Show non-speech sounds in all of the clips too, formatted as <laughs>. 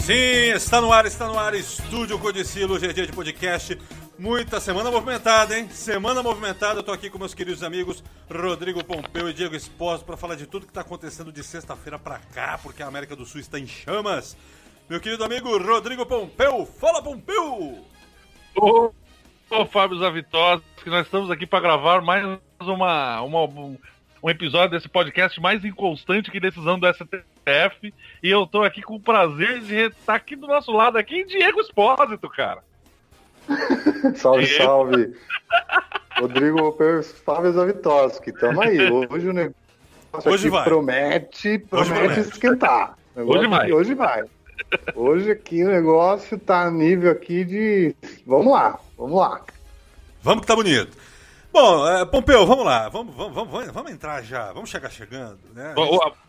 Sim, está no ar, está no ar, Estúdio Codicilo, GG de podcast. Muita semana movimentada, hein? Semana movimentada, eu tô aqui com meus queridos amigos Rodrigo Pompeu e Diego Esposo para falar de tudo que tá acontecendo de sexta-feira para cá, porque a América do Sul está em chamas. Meu querido amigo Rodrigo Pompeu, fala Pompeu! Ô Fábio Zavitosa, que nós estamos aqui para gravar mais uma, uma, um episódio desse podcast mais inconstante que decisão do STF. E eu tô aqui com o prazer de estar aqui do nosso lado aqui, Diego Espósito, cara. <laughs> salve, salve. Rodrigo Fábio Zavitoski, tamo aí. Hoje o negócio Hoje aqui vai. promete, promete promete. esquentar. Hoje vai. aqui- Hoje vai. Hoje aqui o negócio tá a nível aqui de. Vamos lá, vamos lá. Vamos que tá bonito. Bom, é, Pompeu, vamos lá, vamos, vamos, vamos, vamos, entrar já, vamos chegar chegando, né?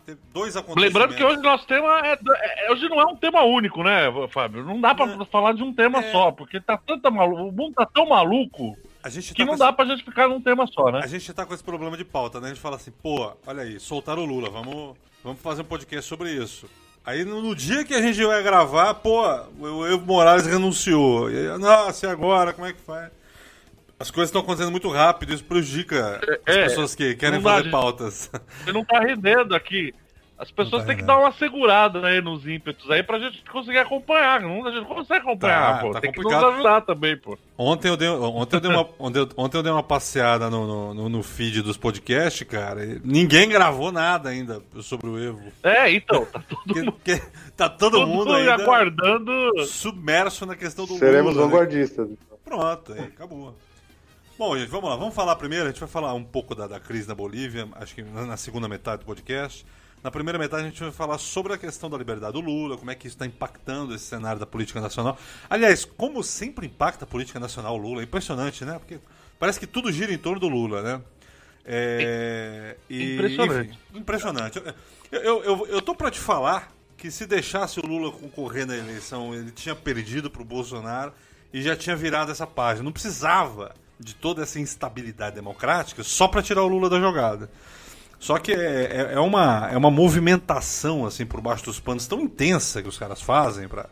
Tem dois acontecimentos. Lembrando que hoje nosso tema é, é- Hoje não é um tema único, né, Fábio? Não dá pra falar de um tema É. só, porque tá tanta malu... o mundo tá tão maluco que tá não com dá pra gente ficar num tema só, né? A gente tá com esse problema de pauta, né? A gente fala assim, pô, olha aí, soltaram o Lula, vamos, vamos fazer um podcast sobre isso. Aí no, dia que a gente vai gravar, pô, o Evo Morales renunciou. E aí, nossa, e agora? Como é que faz? As coisas estão acontecendo muito rápido, isso prejudica as É, pessoas que querem dá, fazer pautas. Você não tá rendendo aqui. As pessoas tá têm que dar uma segurada aí nos ímpetos aí pra gente conseguir acompanhar. Não, a gente não consegue acompanhar, Tá, pô. tá Tem que complicado. nos ajudar também, pô. Ontem eu dei, ontem eu dei, uma, <laughs> ontem eu, dei uma passeada no, no, no- feed dos podcasts, cara. e ninguém gravou nada ainda sobre o Evo. É, então, tá <laughs> todo Que- mundo, que- tá todo, todo mundo ainda aguardando. submerso na questão do Seremos né? vanguardistas. Pronto, aí, acabou. Bom, gente, vamos lá. Vamos falar primeiro. A gente vai falar um pouco da, da crise na Bolívia, acho que na na segunda metade do podcast. Na primeira metade, a gente vai falar sobre a questão da liberdade do Lula, como é que isso está impactando esse cenário da política nacional. Aliás, como sempre impacta a política nacional o Lula, é impressionante, né? Porque parece que tudo gira em torno do Lula, né? É, e- Impressionante. enfim, impressionante. Eu, eu, eu, eu tô pra te falar que se deixasse o Lula concorrer na eleição, ele tinha perdido pro Bolsonaro e já tinha virado essa página. Não precisava de toda essa instabilidade democrática só pra tirar o Lula da jogada. Só que é, é, é uma, é uma movimentação assim por baixo dos panos tão intensa que os caras fazem pra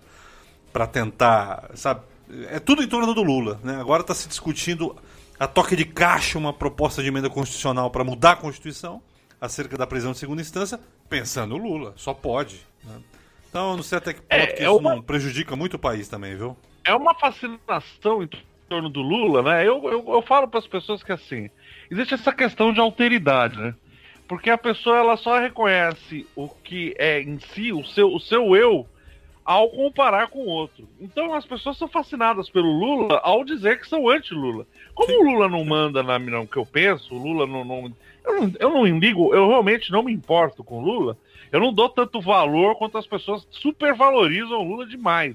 para tentar, sabe? É tudo em torno do Lula, né? Agora está se discutindo a toque de caixa uma proposta de emenda constitucional para mudar a Constituição acerca da prisão de segunda instância, pensando no Lula, só pode. né? Então, não sei até que ponto É, que é isso uma- não prejudica muito o país também, viu? É uma fascinação em torno do Lula, né? Eu, eu, eu falo para as pessoas que assim, existe essa questão de alteridade, né? Porque a pessoa ela só reconhece o que é em si, o seu, o seu eu, ao comparar com o outro. Então as pessoas são fascinadas pelo Lula ao dizer que são anti-Lula. Como o Lula não manda na no que eu penso, o Lula não, não, eu não. Eu não ligo, eu realmente não me importo com o Lula. Eu não dou tanto valor quanto as pessoas supervalorizam o Lula demais.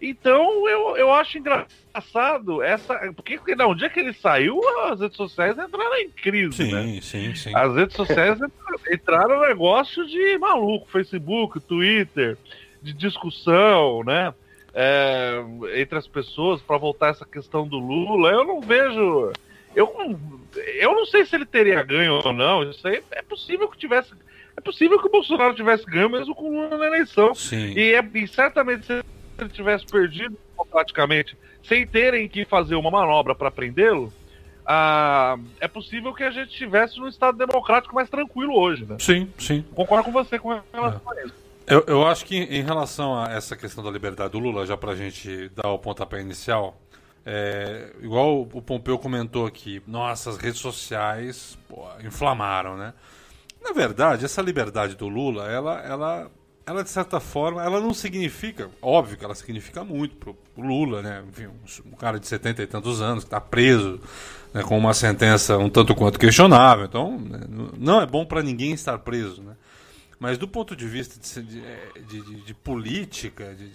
Então eu, eu acho engraçado essa. Porque não, o dia que ele saiu, as redes sociais entraram em crise, né? sim, sim. As redes sociais <laughs> entraram- no negócio de maluco, Facebook, Twitter, de discussão, né? É, entre as pessoas para voltar essa questão do Lula. Eu não vejo. Eu, não- eu não sei se ele teria ganho ou não. Isso aí é possível que tivesse. É possível que o Bolsonaro tivesse ganho mesmo com o Lula na eleição. Sim. E, é, e certamente se ele tivesse perdido praticamente sem terem que fazer uma manobra para prendê-lo, ah, é possível que a gente estivesse num estado democrático mais tranquilo hoje, né? Sim, sim. Concordo com você com relação a isso. Eu, eu acho que em relação a essa questão da liberdade do Lula, já pra gente dar o pontapé inicial, é, igual o Pompeu comentou aqui, nossa, as redes sociais pô, inflamaram, né? Na verdade, essa liberdade do Lula, ela, ela, ela de certa forma, ela não significa, óbvio que ela significa muito pro, Lula, né? Enfim, um, cara de 70 e tantos anos que está preso, né, com uma sentença um tanto quanto questionável, então né, não é bom para ninguém estar preso, né? Mas do ponto de vista de, de, de- de- de política, de,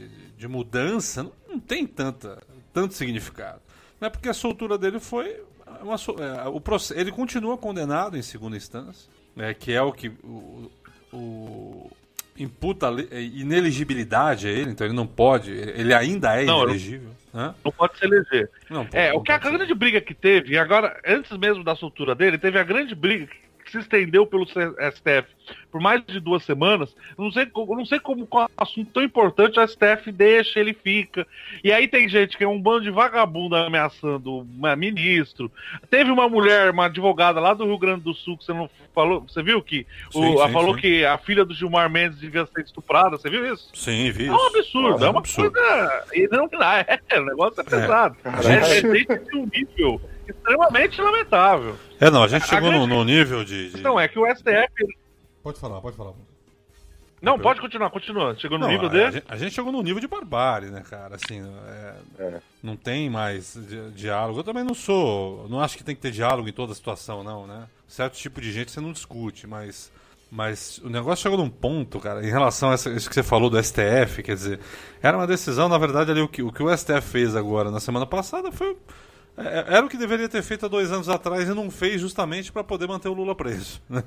mudança, não, não tem tanta, tanto significado. Não é porque a soltura dele foi. Uma, é, o ele continua condenado em segunda instância, né, que é o que o, o- imputa é, ineligibilidade a ele, então ele não pode, ele ainda é Não, inelegível. né? Não pode se eleger. Não, É, não o que a pode grande briga que teve, e agora, antes mesmo da soltura dele, teve a grande briga que se estendeu pelo STF por mais de duas semanas. Não sei, não sei como com um assunto tão importante o STF deixa, ele fica. E aí tem gente que é um bando de vagabundo ameaçando um ministro. Teve uma mulher, uma advogada lá do Rio Grande do Sul, que você não falou. Você viu que sim, o, sim, ela falou sim. que a filha do Gilmar Mendes devia ser estuprada. Você viu isso? Sim, vi. É um absurdo. é, é uma absurdo. coisa. E não, <laughs> é, o negócio é pesado. É, é, é, um nível extremamente lamentável. É, não, a gente chegou a no, no, nível de, de. Não, é que o STF. Pode falar, pode falar. Não, pode continuar, continua. Chegou no não, nível a, de. A gente, a gente, chegou no nível de barbárie, né, cara? Assim, é, é. não tem mais di diálogo. Eu também não sou. Não acho que tem que ter diálogo em toda situação, não, né? Certo tipo de gente você não discute, mas. Mas o negócio chegou num ponto, cara, em relação a isso que você falou do STF, quer dizer, era uma decisão, na verdade, ali o que o, que o STF fez agora na semana passada foi era o que deveria ter feito há dois anos atrás e não fez justamente para poder manter o Lula preso. <laughs> Né?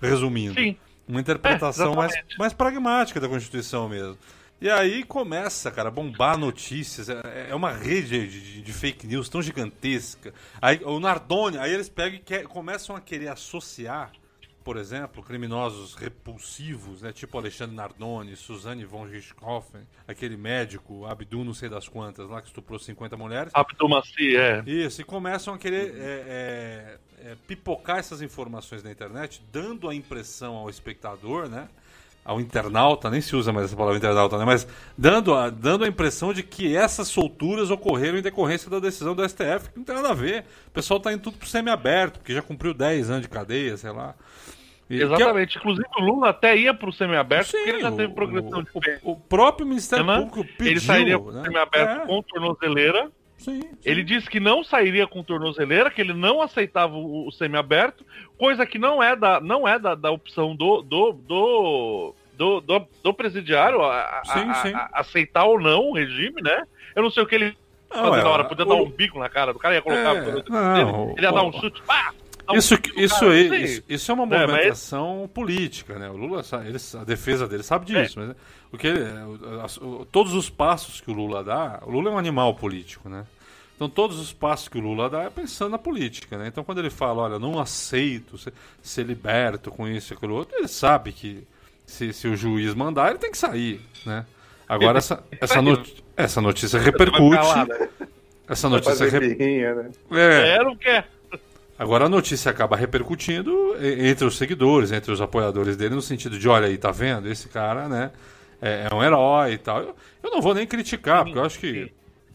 Resumindo. Sim. Uma interpretação é, mais, mais pragmática da Constituição mesmo. E aí começa, cara, a bombar notícias. É, é uma rede de, de, fake news tão gigantesca. Aí o Nardoni, aí eles pegam e começam a querer associar por exemplo, criminosos repulsivos, né, tipo Alexandre Nardoni, Suzanne von Richthofen, aquele médico, Abdu não sei das quantas, lá que estuprou 50 mulheres. Abdu Massi, é. Isso, e começam a querer é, é, é, pipocar essas informações na internet, dando a impressão ao espectador, né, ao internauta, nem se usa mais essa palavra internauta, né? mas dando a, dando a impressão de que essas solturas ocorreram em decorrência da decisão do STF, que não tem nada a ver. O pessoal está indo tudo pro semi-aberto, porque já cumpriu 10 anos de cadeia, sei lá. E Exatamente. Inclusive o Lula até ia para o semiaberto porque ele já teve progressão de pena. O, próprio Ministério né? Público pediu. Ele sairia para o né? semiaberto é. com tornozeleira. Sim, sim. Ele disse que não sairia com tornozeleira, que ele não aceitava o, o semiaberto, coisa que não é da, não é da, da opção do, do, do, do, do, do presidiário a, sim, sim. A, a, aceitar ou não o regime, né? Eu não sei o que ele não, fazer é, na hora, podia o... dar um bico na cara do cara, ia colocar é, não, ele ia dar um chute, pá! Isso, isso, cara, é, isso, isso, é uma movimentação é, mas... política, né? O Lula, ele, a defesa dele sabe disso, é. mas o que ele, todos os passos que o Lula dá, o Lula é um animal político, né? Então todos os passos que o Lula dá é pensando na política, né? Então quando ele fala, olha, não aceito ser, ser liberto com isso e aquilo outro, ele sabe que se, se o juiz mandar, ele tem que sair, né? Agora essa, <laughs> essa, not, essa notícia repercute. Né? Essa notícia repercute. Né? É, é, não quer. Agora a notícia acaba repercutindo entre os seguidores, entre os apoiadores dele, no sentido de, olha aí, tá vendo? Esse cara, né, é, é um herói e tal. Eu, eu, não vou nem criticar, porque eu acho que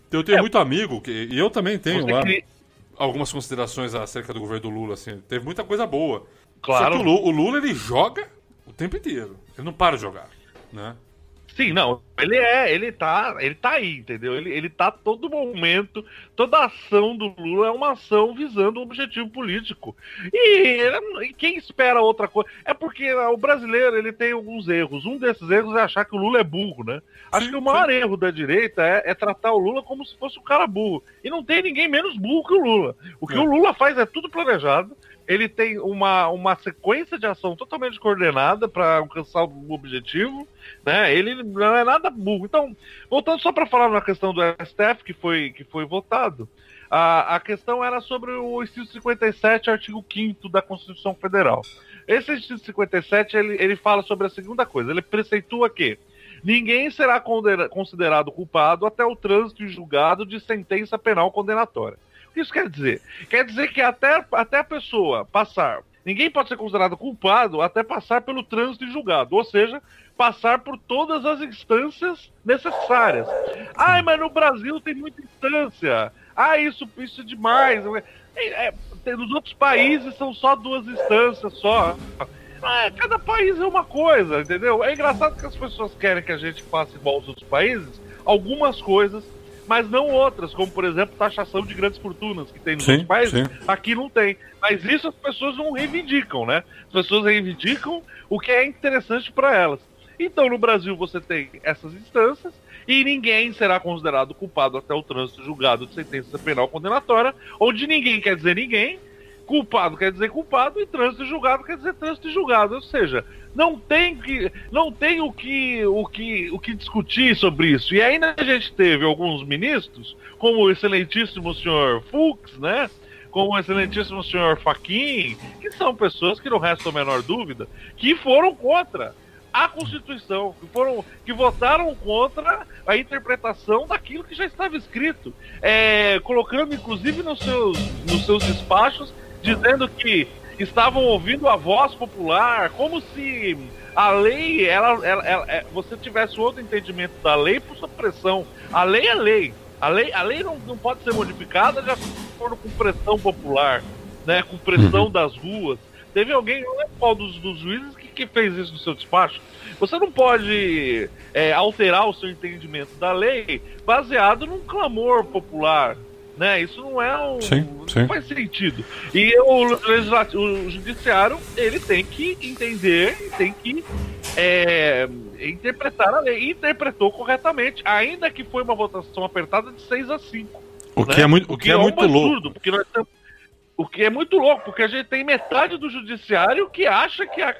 eu tenho é, muito amigo, que, e eu também tenho lá cri... algumas considerações acerca do governo do Lula, assim, teve muita coisa boa. Claro. Só que o Lula, o Lula, ele joga o tempo inteiro, ele não para de jogar, né? Sim, não, ele é, ele tá, ele tá aí, entendeu? Ele, ele tá todo momento, toda ação do Lula é uma ação visando um objetivo político. E, e, quem espera outra coisa? É porque o brasileiro, ele tem alguns erros. Um desses erros é achar que o Lula é burro, né? Acho que o maior erro da direita é, é, tratar o Lula como se fosse um cara burro. E não tem ninguém menos burro que o Lula. O que é. o Lula faz é tudo planejado ele tem uma, uma sequência de ação totalmente coordenada para alcançar o objetivo, né? Ele não é nada burro. Então, voltando só para falar na questão do STF que foi, que foi votado, a, a questão era sobre o inciso 57, artigo 5 da Constituição Federal. Esse inciso 57, ele, ele fala sobre a segunda coisa, ele preceitua que ninguém será considerado culpado até o trânsito julgado de sentença penal condenatória que isso quer dizer? Quer dizer que até, até a pessoa passar. Ninguém pode ser considerado culpado até passar pelo trânsito e julgado. Ou seja, passar por todas as instâncias necessárias. Ai, mas no Brasil tem muita instância. Ah, isso, isso é demais. É, é, nos outros países são só duas instâncias só. Ah, cada país é uma coisa, entendeu? É engraçado que as pessoas querem que a gente faça igual aos outros países, algumas coisas mas não outras, como por exemplo taxação de grandes fortunas que tem nos sim, países, sim. aqui não tem. Mas isso as pessoas não reivindicam, né? As pessoas reivindicam o que é interessante para elas. Então no Brasil você tem essas instâncias e ninguém será considerado culpado até o trânsito julgado de sentença penal condenatória, onde ninguém quer dizer ninguém, culpado quer dizer culpado e trânsito julgado quer dizer trânsito julgado. Ou seja, não tem que não tem o que o que o que discutir sobre isso. E ainda a gente teve alguns ministros, como o excelentíssimo senhor Fux, né? como o excelentíssimo senhor Faquin, que são pessoas que não restam a menor dúvida, que foram contra a Constituição, que foram que votaram contra a interpretação daquilo que já estava escrito, é, colocando inclusive nos seus, nos seus despachos dizendo que estavam ouvindo a voz popular, como se a lei, ela, ela, ela, é, você tivesse outro entendimento da lei por sua pressão. A lei é lei. A lei, a lei não, não pode ser modificada de acordo com pressão popular, né, com pressão uhum. das ruas. Teve alguém, não lembro qual dos, dos juízes, que, que fez isso no seu despacho. Você não pode é, alterar o seu entendimento da lei baseado num clamor popular. Né? Isso não é um. Sim, sim. Não faz sentido. E o, o judiciário, ele tem que entender, tem que é, interpretar a lei. E interpretou corretamente, ainda que foi uma votação apertada de 6 a 5. O né? que é muito, o que é, é muito absurdo, louco. Porque nós temos, o que é muito louco, porque a gente tem metade do judiciário que acha que a,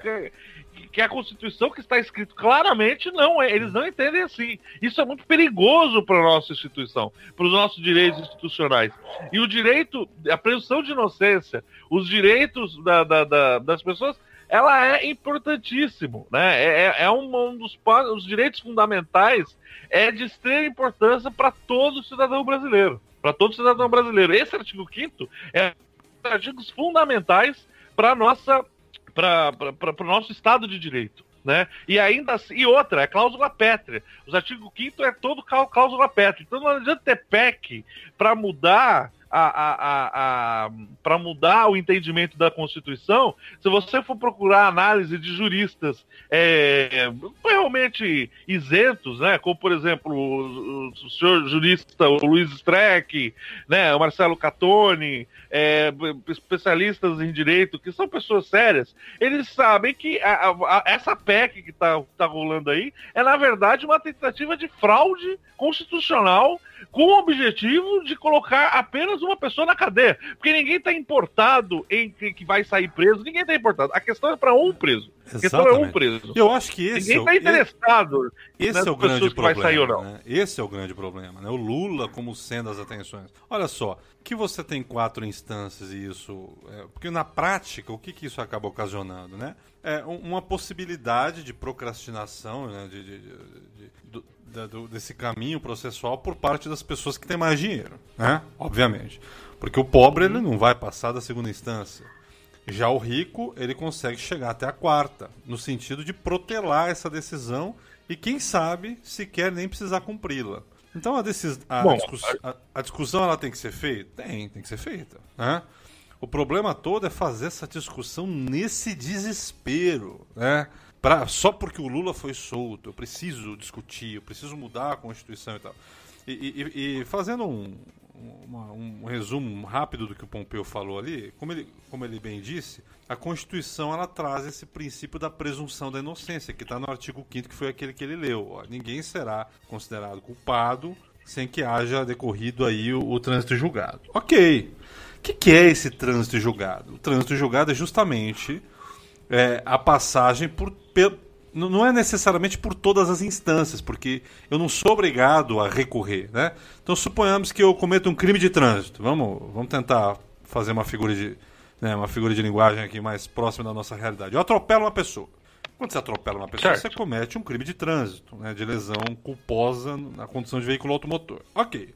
que a Constituição que está escrito claramente não é, eles não entendem assim. Isso é muito perigoso para a nossa instituição, para os nossos direitos institucionais. E o direito, a presunção de inocência, os direitos da, da, da, das pessoas, ela é importantíssimo, né? É, é, é um, um dos os direitos fundamentais é de extrema importância para todo cidadão brasileiro, para todo cidadão brasileiro. Esse artigo 5 é um artigos fundamentais para nossa para o nosso Estado de Direito. Né? E ainda assim, e outra, é cláusula pétrea. Os artigo 5 é todo cláusula pétrea. Então não adianta ter PEC para mudar a, a, a, para mudar o entendimento da Constituição, se você for procurar análise de juristas é, realmente isentos, né, como por exemplo o, o senhor jurista o Luiz Streck, né, o Marcelo Catone, é, especialistas em direito, que são pessoas sérias, eles sabem que essa PEC que está tá rolando aí é, na verdade, uma tentativa de fraude constitucional com o objetivo de colocar apenas uma pessoa na cadeia. Porque ninguém está importado em que vai sair preso, ninguém está importado. A questão é para um preso. A questão é um preso. Eu acho que esse ninguém está é interessado. Esse é o grande problema. Né? Esse é o grande problema. Né? O Lula como sendo as atenções. Olha só, que você tem quatro instâncias e isso. É, porque na prática, o que, que isso acaba ocasionando? Né? É uma possibilidade de procrastinação né? de, de, de, de da, do, desse caminho processual por parte das pessoas que têm mais dinheiro, né? Obviamente. Porque o pobre ele não vai passar da segunda instância. Já o rico, ele consegue chegar até a quarta, no sentido de protelar essa decisão e, quem sabe, sequer nem precisar cumpri-la. Então a, decis... a, Bom, discuss... a, a, discussão ela tem que ser feita? Tem, tem que ser feita. Né? O problema todo é fazer essa discussão nesse desespero. Né? Pra, só porque o Lula foi solto, eu preciso discutir, eu preciso mudar a Constituição e tal. E, e, e fazendo um, uma, um resumo rápido do que o Pompeu falou ali, como ele, como ele bem disse, a Constituição ela traz esse princípio da presunção da inocência, que está no artigo 5 que foi aquele que ele leu. Ó, ninguém será considerado culpado sem que haja decorrido aí o, o trânsito julgado. Ok. O que, que é esse trânsito julgado? O trânsito julgado é justamente é, a passagem por, não é necessariamente por todas as instâncias, porque eu não sou obrigado a recorrer, né? Então suponhamos que eu cometo um crime de trânsito. Vamos, vamos tentar fazer uma figura de, né, uma figura de linguagem aqui mais próxima da nossa realidade. Eu atropelo uma pessoa. Quando você atropela uma pessoa, certo. você comete um crime de trânsito, né, de lesão culposa na condição de veículo automotor. Ok.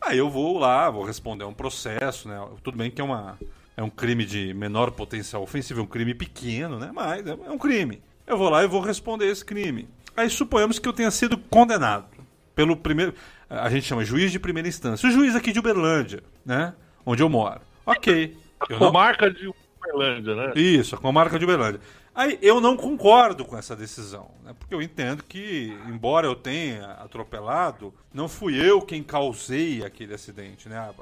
Aí eu vou lá, vou responder a um processo, né? Tudo bem que é uma é um crime de menor potencial ofensivo, é um crime pequeno, né? Mas é, é um crime. Eu vou lá e vou responder esse crime. Aí suponhamos que eu tenha sido condenado pelo primeiro. A gente chama juiz de primeira instância. O juiz aqui de Uberlândia, né? Onde eu moro. Ok. A comarca não... de Uberlândia, né? Isso, a comarca de Uberlândia. Aí eu não concordo com essa decisão, né? porque eu entendo que, embora eu tenha atropelado, não fui eu quem causei aquele acidente. Né? A,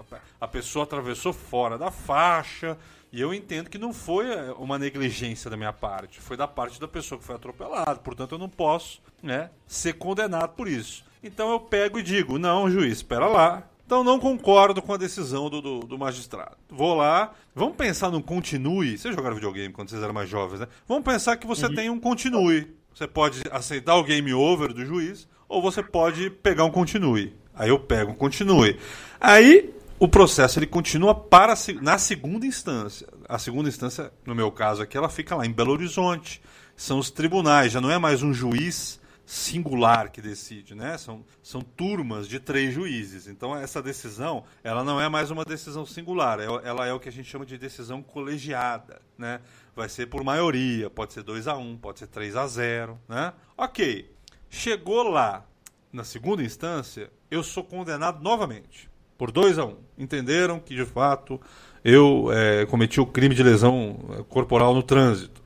a pessoa atravessou fora da faixa e eu entendo que não foi eh, uma negligência da minha parte, foi da parte da pessoa que foi atropelada. Portanto, eu não posso né, ser condenado por isso. Então eu pego e digo: não, juiz, espera lá, então não concordo com a decisão do, do, do, magistrado. Vou lá, vamos pensar num continue. Vocês jogaram videogame quando vocês eram mais jovens, né? Vamos pensar que você uhum. tem um continue. Você pode aceitar o game over do juiz, ou você pode pegar um continue. Aí eu pego um continue. Aí o processo ele continua para na segunda instância. A segunda instância, no meu caso aqui, ela fica lá em Belo Horizonte. São os tribunais, já não é mais um juiz singular que decide, né? São, são turmas de três juízes. Então essa decisão, ela não é mais uma decisão singular, ela é o que a gente chama de decisão colegiada, né? Vai ser por maioria, pode ser 2 a 1, um, pode ser 3 a 0, né? OK. Chegou lá na segunda instância, eu sou condenado novamente por 2 a 1. Um. Entenderam que de fato eu é, cometi o crime de lesão é, corporal no trânsito.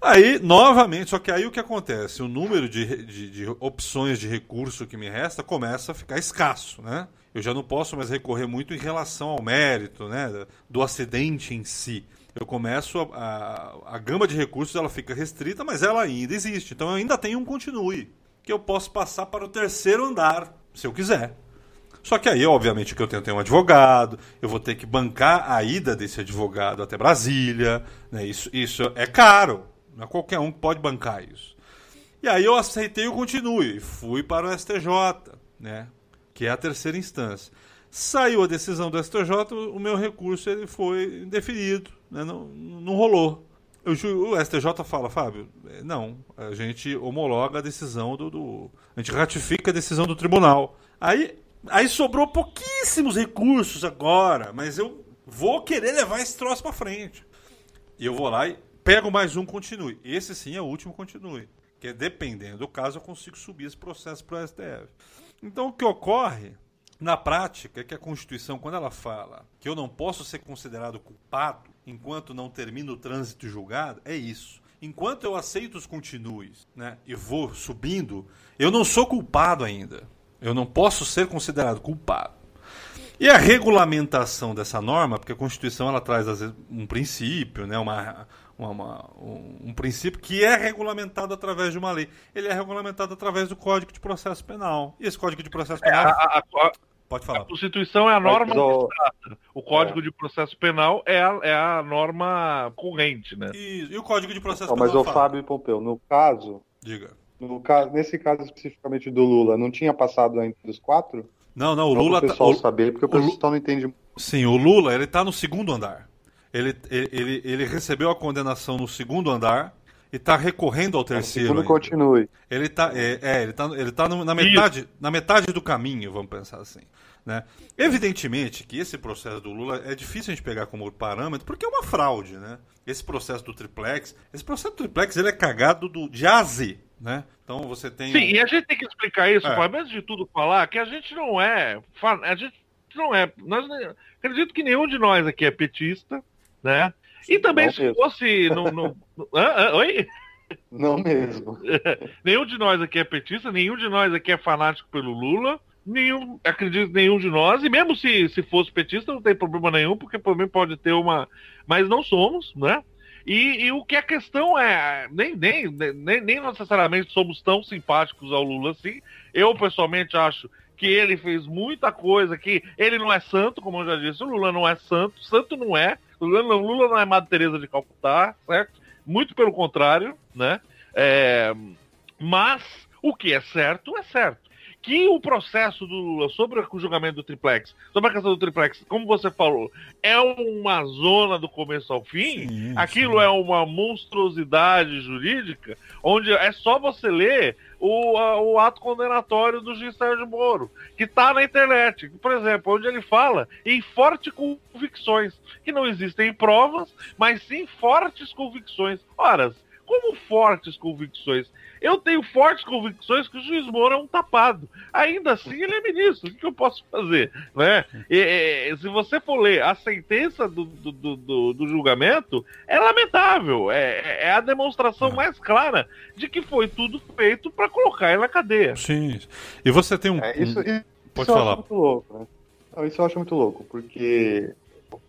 Aí, novamente, só que aí o que acontece? O número de, de, de, opções de recurso que me resta começa a ficar escasso, né? Eu já não posso mais recorrer muito em relação ao mérito, né? Do acidente em si. Eu começo a, a, a gama de recursos ela fica restrita, mas ela ainda existe. Então eu ainda tenho um continue que eu posso passar para o terceiro andar, se eu quiser. Só que aí, obviamente, que eu tenho, tenho um advogado, eu vou ter que bancar a ida desse advogado até Brasília, né? Isso, isso é caro. Não é qualquer um que pode bancar isso. E aí eu aceitei o continue, fui para o STJ, né? Que é a terceira instância. Saiu a decisão do STJ, o meu recurso ele foi indeferido, né? não, não rolou. Eu, o STJ fala, Fábio, é, não, a gente homologa a decisão do, do, A gente ratifica a decisão do tribunal. Aí, aí sobrou pouquíssimos recursos agora, mas eu vou querer levar esse troço para frente. E eu vou lá e pego mais um continue. Esse sim é o último continue. Que dependendo do caso, eu consigo subir esse processo para o STF. Então, o que ocorre na prática é que a Constituição, quando ela fala que eu não posso ser considerado culpado enquanto não termino o trânsito julgado, é isso. Enquanto eu aceito os continues né, e vou subindo, eu não sou culpado ainda. Eu não posso ser considerado culpado. E a regulamentação dessa norma, porque a Constituição ela traz um princípio, né, uma, uma, uma, um, um, princípio que é regulamentado através de uma lei. Ele é regulamentado através do Código de Processo Penal. E esse Código de Processo é, Penal. É, a, a, Pode falar. A Constituição é a norma abstrata. O Código é. de Processo Penal é a, é a norma corrente, né? E, e o Código de Processo Não, Penal. Mas o Fábio Pompeu, no caso. Diga. No caso, nesse caso especificamente do Lula, não tinha passado entre os quatro? Não, não, o Lula. Para o pessoal tá, saber, porque o, o pessoal não entende. Sim, o Lula, ele tá no segundo andar. Ele, ele, ele recebeu a condenação no segundo andar e está recorrendo ao terceiro. Segundo continue. Ele está é, é, ele tá, ele tá na, metade, na metade do caminho, vamos pensar assim. Né? Evidentemente que esse processo do Lula é difícil a gente pegar como parâmetro, porque é uma fraude. Né? Esse processo do triplex, esse processo do triplex ele é cagado do, de A a Z. Né? Então você tem. Sim, um... e a gente tem que explicar isso, é. antes de tudo falar, que a gente não é. A gente não é. Nós, acredito que nenhum de nós aqui é petista né? E também não se mesmo. fosse. No, no, no... Ah, ah, oi? Não mesmo. <laughs> nenhum de nós aqui é petista, nenhum de nós aqui é fanático pelo Lula. Nenhum, acredito nenhum de nós, e mesmo se, se fosse petista, não tem problema nenhum, porque por mim pode ter uma. Mas não somos, né? E, e, o que a questão é, nem, nem, nem, nem necessariamente somos tão simpáticos ao Lula assim. Eu, pessoalmente, acho que ele fez muita coisa, que ele não é santo, como eu já disse, o Lula não é santo, santo não é, Lula não, Lula não é Madre Teresa de Calcutá, certo? Muito pelo contrário, né? É, mas o que é certo é certo. Que o processo do Lula sobre o julgamento do triplex, sobre a questão do triplex, como você falou, é uma zona do começo ao fim, sim, aquilo sim. é uma monstruosidade jurídica, onde é só você ler o, a, o ato condenatório do juiz Sérgio Moro, que está na internet, por exemplo, onde ele fala em fortes convicções, que não existem provas, mas sim fortes convicções. Ora, como fortes convicções? Eu tenho fortes convicções que o juiz Moro é um tapado. Ainda assim, ele é ministro. O que, eu posso fazer? Né? E, e, se você for ler a sentença do, do, do, do julgamento, é lamentável. É, é, a demonstração mais clara de que foi tudo feito para colocar ele na cadeia. Sim. E você tem um. É, isso, isso, Pode isso falar. Eu acho muito louco, né? Não, isso eu acho muito louco, porque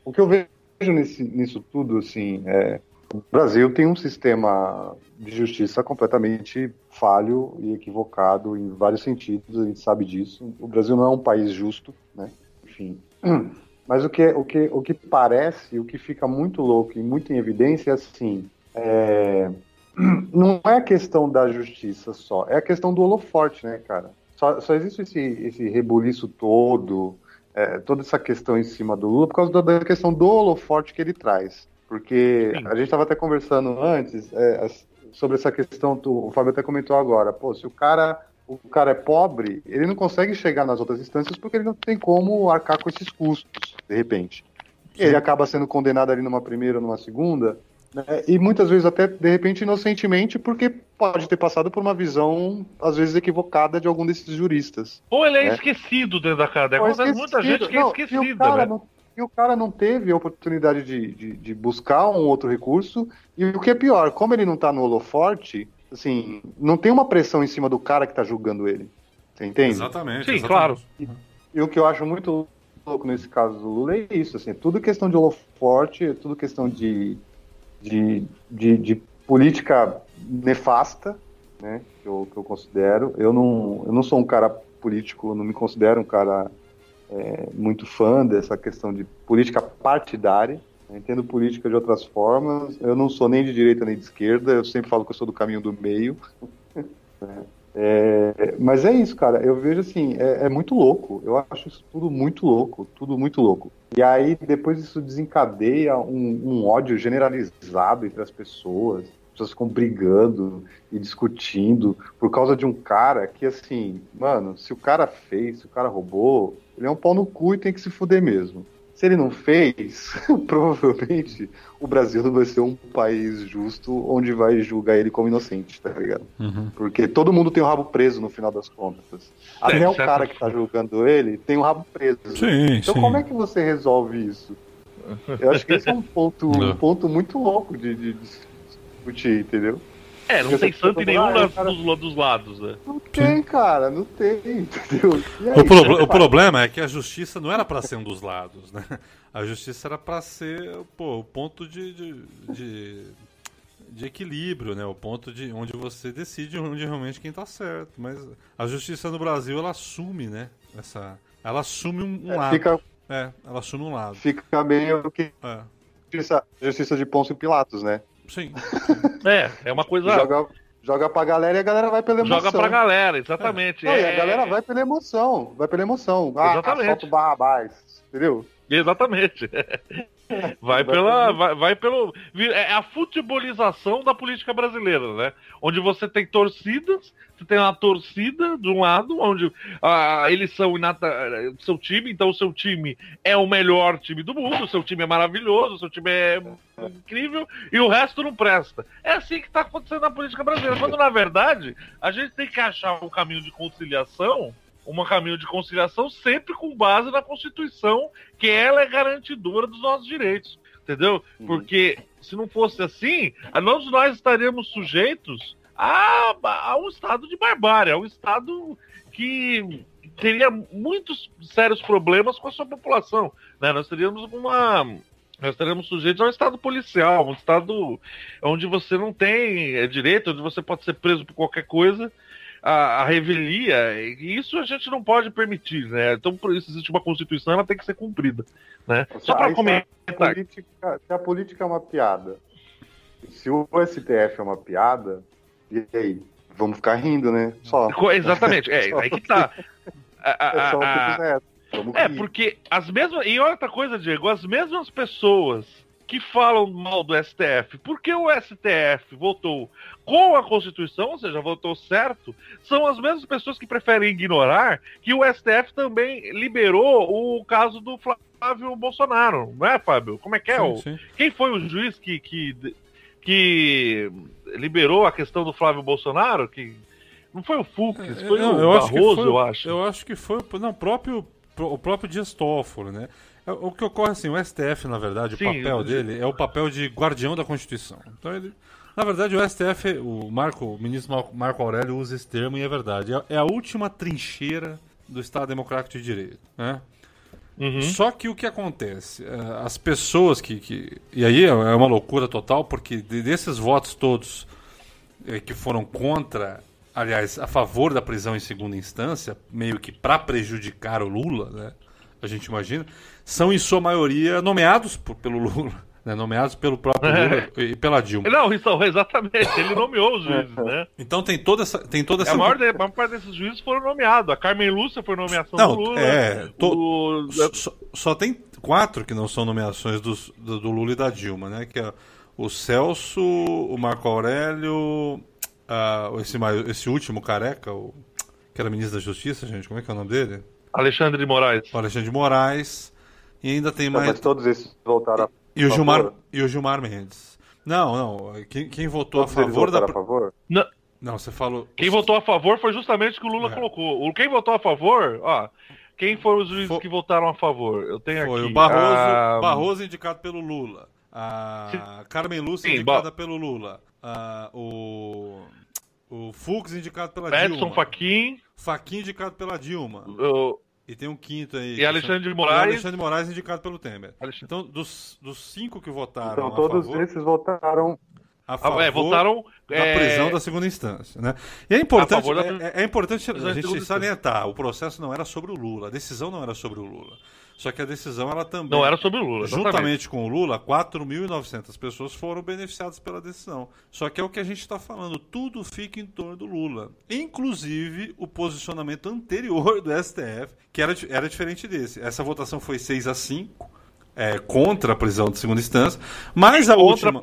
o que eu vejo nesse, nisso tudo, assim, é o Brasil tem um sistema de justiça completamente falho e equivocado em vários sentidos, a gente sabe disso. O Brasil não é um país justo, né? Enfim. <clears throat> Mas o que, o que, o que parece, o que fica muito louco e muito em evidência é assim: é... <clears throat> não é a questão da justiça só, é a questão do holoforte, né, cara? Só, só existe esse, esse rebuliço todo é, toda essa questão em cima do Lula por causa da, da questão do holoforte que ele traz. Porque Sim. a gente estava até conversando antes é, sobre essa questão, o Fábio até comentou agora, pô, se o cara o cara é pobre, ele não consegue chegar nas outras instâncias porque ele não tem como arcar com esses custos, de repente. Sim. Ele acaba sendo condenado ali numa primeira ou numa segunda, né? e muitas vezes até, de repente, inocentemente, porque pode ter passado por uma visão, às vezes, equivocada de algum desses juristas. Ou ele é né? esquecido dentro da cadeia. Acontece muita gente que é esquecida, né? Não, e o cara não teve a oportunidade de, de, de, buscar um outro recurso. E o que é pior, como ele não está no holoforte, assim, não tem uma pressão em cima do cara que está julgando ele. Você entende? Exatamente. Sim, exatamente. claro. E, e, o que eu acho muito louco nesse caso do Lula é isso, assim, é tudo questão de holoforte, é tudo questão de, de, de, de política nefasta, né, que eu, que eu considero. Eu não, eu não sou um cara político, não me considero um cara é, muito fã dessa questão de política partidária. Entendo política de outras formas. Eu não sou nem de direita nem de esquerda. Eu sempre falo que eu sou do caminho do meio. <laughs> É, mas é isso, cara. Eu vejo assim, é, é, muito louco. Eu acho isso tudo muito louco, tudo muito louco. E aí depois isso desencadeia um, um ódio generalizado entre as pessoas. As pessoas ficam brigando e discutindo por causa de um cara que, assim, mano, se o cara fez, se o cara roubou, ele é um pau no cu e tem que se fuder mesmo. Se ele não fez, <laughs> provavelmente o Brasil não vai ser um país justo onde vai julgar ele como inocente, tá ligado? Uhum. Porque todo mundo tem o rabo preso no final das contas. Até é, o cara que tá julgando ele tem o rabo preso. Sim, então sim. como é que você resolve isso? Eu acho que esse é um ponto, <laughs> um ponto muito louco de, de discutir, entendeu? É, não tem santo em nenhum dos, cara... dos, lados, né? Não tem, cara, não tem, <laughs> entendeu? Aí, o, pro, o problema é que a justiça não era para ser um dos lados, né? A justiça era para ser, pô, o ponto de, de, de, de, equilíbrio, né? O ponto de onde você decide onde realmente quem tá certo. Mas a justiça no Brasil, ela assume, né? Essa, ela assume um, um é, lado. Fica... É, ela assume um lado. Fica meio que... É. Justiça, justiça de Pôncio Pilatos, né? Sim. <laughs> é, é uma coisa. Joga, joga pra galera e a galera vai pela emoção. Joga pra galera, exatamente. É. Não, é... E a galera vai pela emoção. Vai pela emoção. Ah, exatamente. Barrabás. Entendeu? Exatamente. <laughs> Vai, pela, vai, vai, pelo. É a futebolização da política brasileira, né? Onde você tem torcidas, você tem uma torcida de um lado, onde ah, eles são inata, seu time, então o seu time é o melhor time do mundo, o seu time é maravilhoso, o seu time é incrível, e o resto não presta. É assim que está acontecendo na política brasileira. Quando, na verdade, a gente tem que achar um caminho de conciliação um caminho de conciliação sempre com base na Constituição, que ela é garantidora dos nossos direitos. Entendeu? Uhum. Porque se não fosse assim, nós, nós estaríamos sujeitos a, a um estado de barbárie, a um estado que teria muitos sérios problemas com a sua população. Né? Nós teríamos uma. Nós estaríamos sujeitos a um estado policial, um estado onde você não tem direito, onde você pode ser preso por qualquer coisa a, a revelia, e isso a gente não pode permitir, né? Então, por isso existe uma Constituição, ela tem que ser cumprida, né? Só para comentar. Se a, política, se a política é uma piada, se o STF é uma piada, e aí? Vamos ficar rindo, né? Só. Exatamente, é, <laughs> aí que tá. A, a, a, é, porque as mesmas. E outra coisa, Diego, as mesmas pessoas que falam mal do STF, porque o STF votou com a Constituição, ou seja, votou certo, são as mesmas pessoas que preferem ignorar que o STF também liberou o caso do Flávio Bolsonaro, não é, Fábio? Como é que é? Sim, sim. Quem foi o juiz que, que, que liberou a questão do Flávio Bolsonaro? Que não foi o Fux, é, foi não, o eu Barroso, eu acho. Eu acho que foi não, próprio, o próprio Dias Toffolo, né? É, o que ocorre assim, o STF, na verdade, Sim, o papel dele é o papel de guardião da Constituição. Então ele. Na verdade, o STF, o Marco, o ministro Marco Aurélio usa esse termo e é verdade. É, é a última trincheira do Estado Democrático de Direito. Né? Uhum. Só que o que acontece? É, as pessoas que, que. E aí é uma loucura total, porque desses votos todos que foram contra, aliás, a favor da prisão em segunda instância, meio que para prejudicar o Lula, né? A gente imagina são em sua maioria nomeados por, pelo Lula. <laughs> né, nomeados pelo próprio Lula e pela Dilma. Não, isso, exatamente, ele nomeou os juízes, <laughs> né? Então tem toda essa. Tem toda essa... A, maior, de, a maior parte desses juízes foram nomeados. A Carmen Lúcia foi nomeação não, do Lula. É, to... o... só, só, tem quatro que não são nomeações do, do, do, Lula e da Dilma, né? Que é o Celso, o Marco Aurélio, uh, esse, esse último careca, o, que era ministro da Justiça, gente, como é que é o nome dele? Alexandre de Moraes. O Alexandre de Moraes. E ainda tem mais. mas todos esses voltaram a e o Gilmar E o Gilmar Mendes. Não, não. Quem, quem votou todos a favor da. A favor? Não. Não, você falou. Quem votou a favor foi justamente o que o Lula é. colocou. Quem votou a favor, ó. Quem foram os juízes foi... que votaram a favor? Eu tenho foi aqui. o Barroso, a... Barroso indicado pelo Lula. A Sim. Carmen Lúcia indicada pelo Lula. A... O. O Fux indicado pela Edson Dilma. Edson Faquin. Faquin indicado pela Dilma. O... E tem um quinto aí. E Alexandre de Moraes. E Alexandre de Moraes indicado pelo Temer. Alexandre... Então, dos, dos cinco que votaram. Então, todos favor, esses votaram. A favor é, votaram da é... prisão da segunda instância. Né? E é importante, da... é, é, importante a gente salientar: o processo não era sobre o Lula, a decisão não era sobre o Lula. Só que a decisão ela também. Não era sobre o Lula. Exatamente. Juntamente com o Lula, 4.900 pessoas foram beneficiadas pela decisão. Só que é o que a gente está falando, tudo fica em torno do Lula. Inclusive o posicionamento anterior do STF, que era, era diferente desse. Essa votação foi 6 a 5 é, contra a prisão de segunda instância, mas a contra última.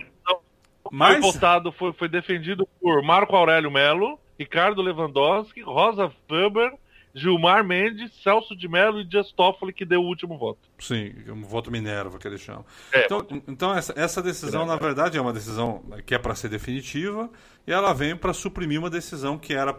Mas... Foi votado, foi, foi defendido por Marco Aurélio Melo, Ricardo Lewandowski, Rosa Weber Gilmar Mendes, Celso de Mello e Dias Toffoli que deu o último voto. Sim, o voto Minerva que eles chamam. É, então, então essa, essa decisão, na verdade, é uma decisão que é para ser definitiva e ela vem para suprimir uma decisão que era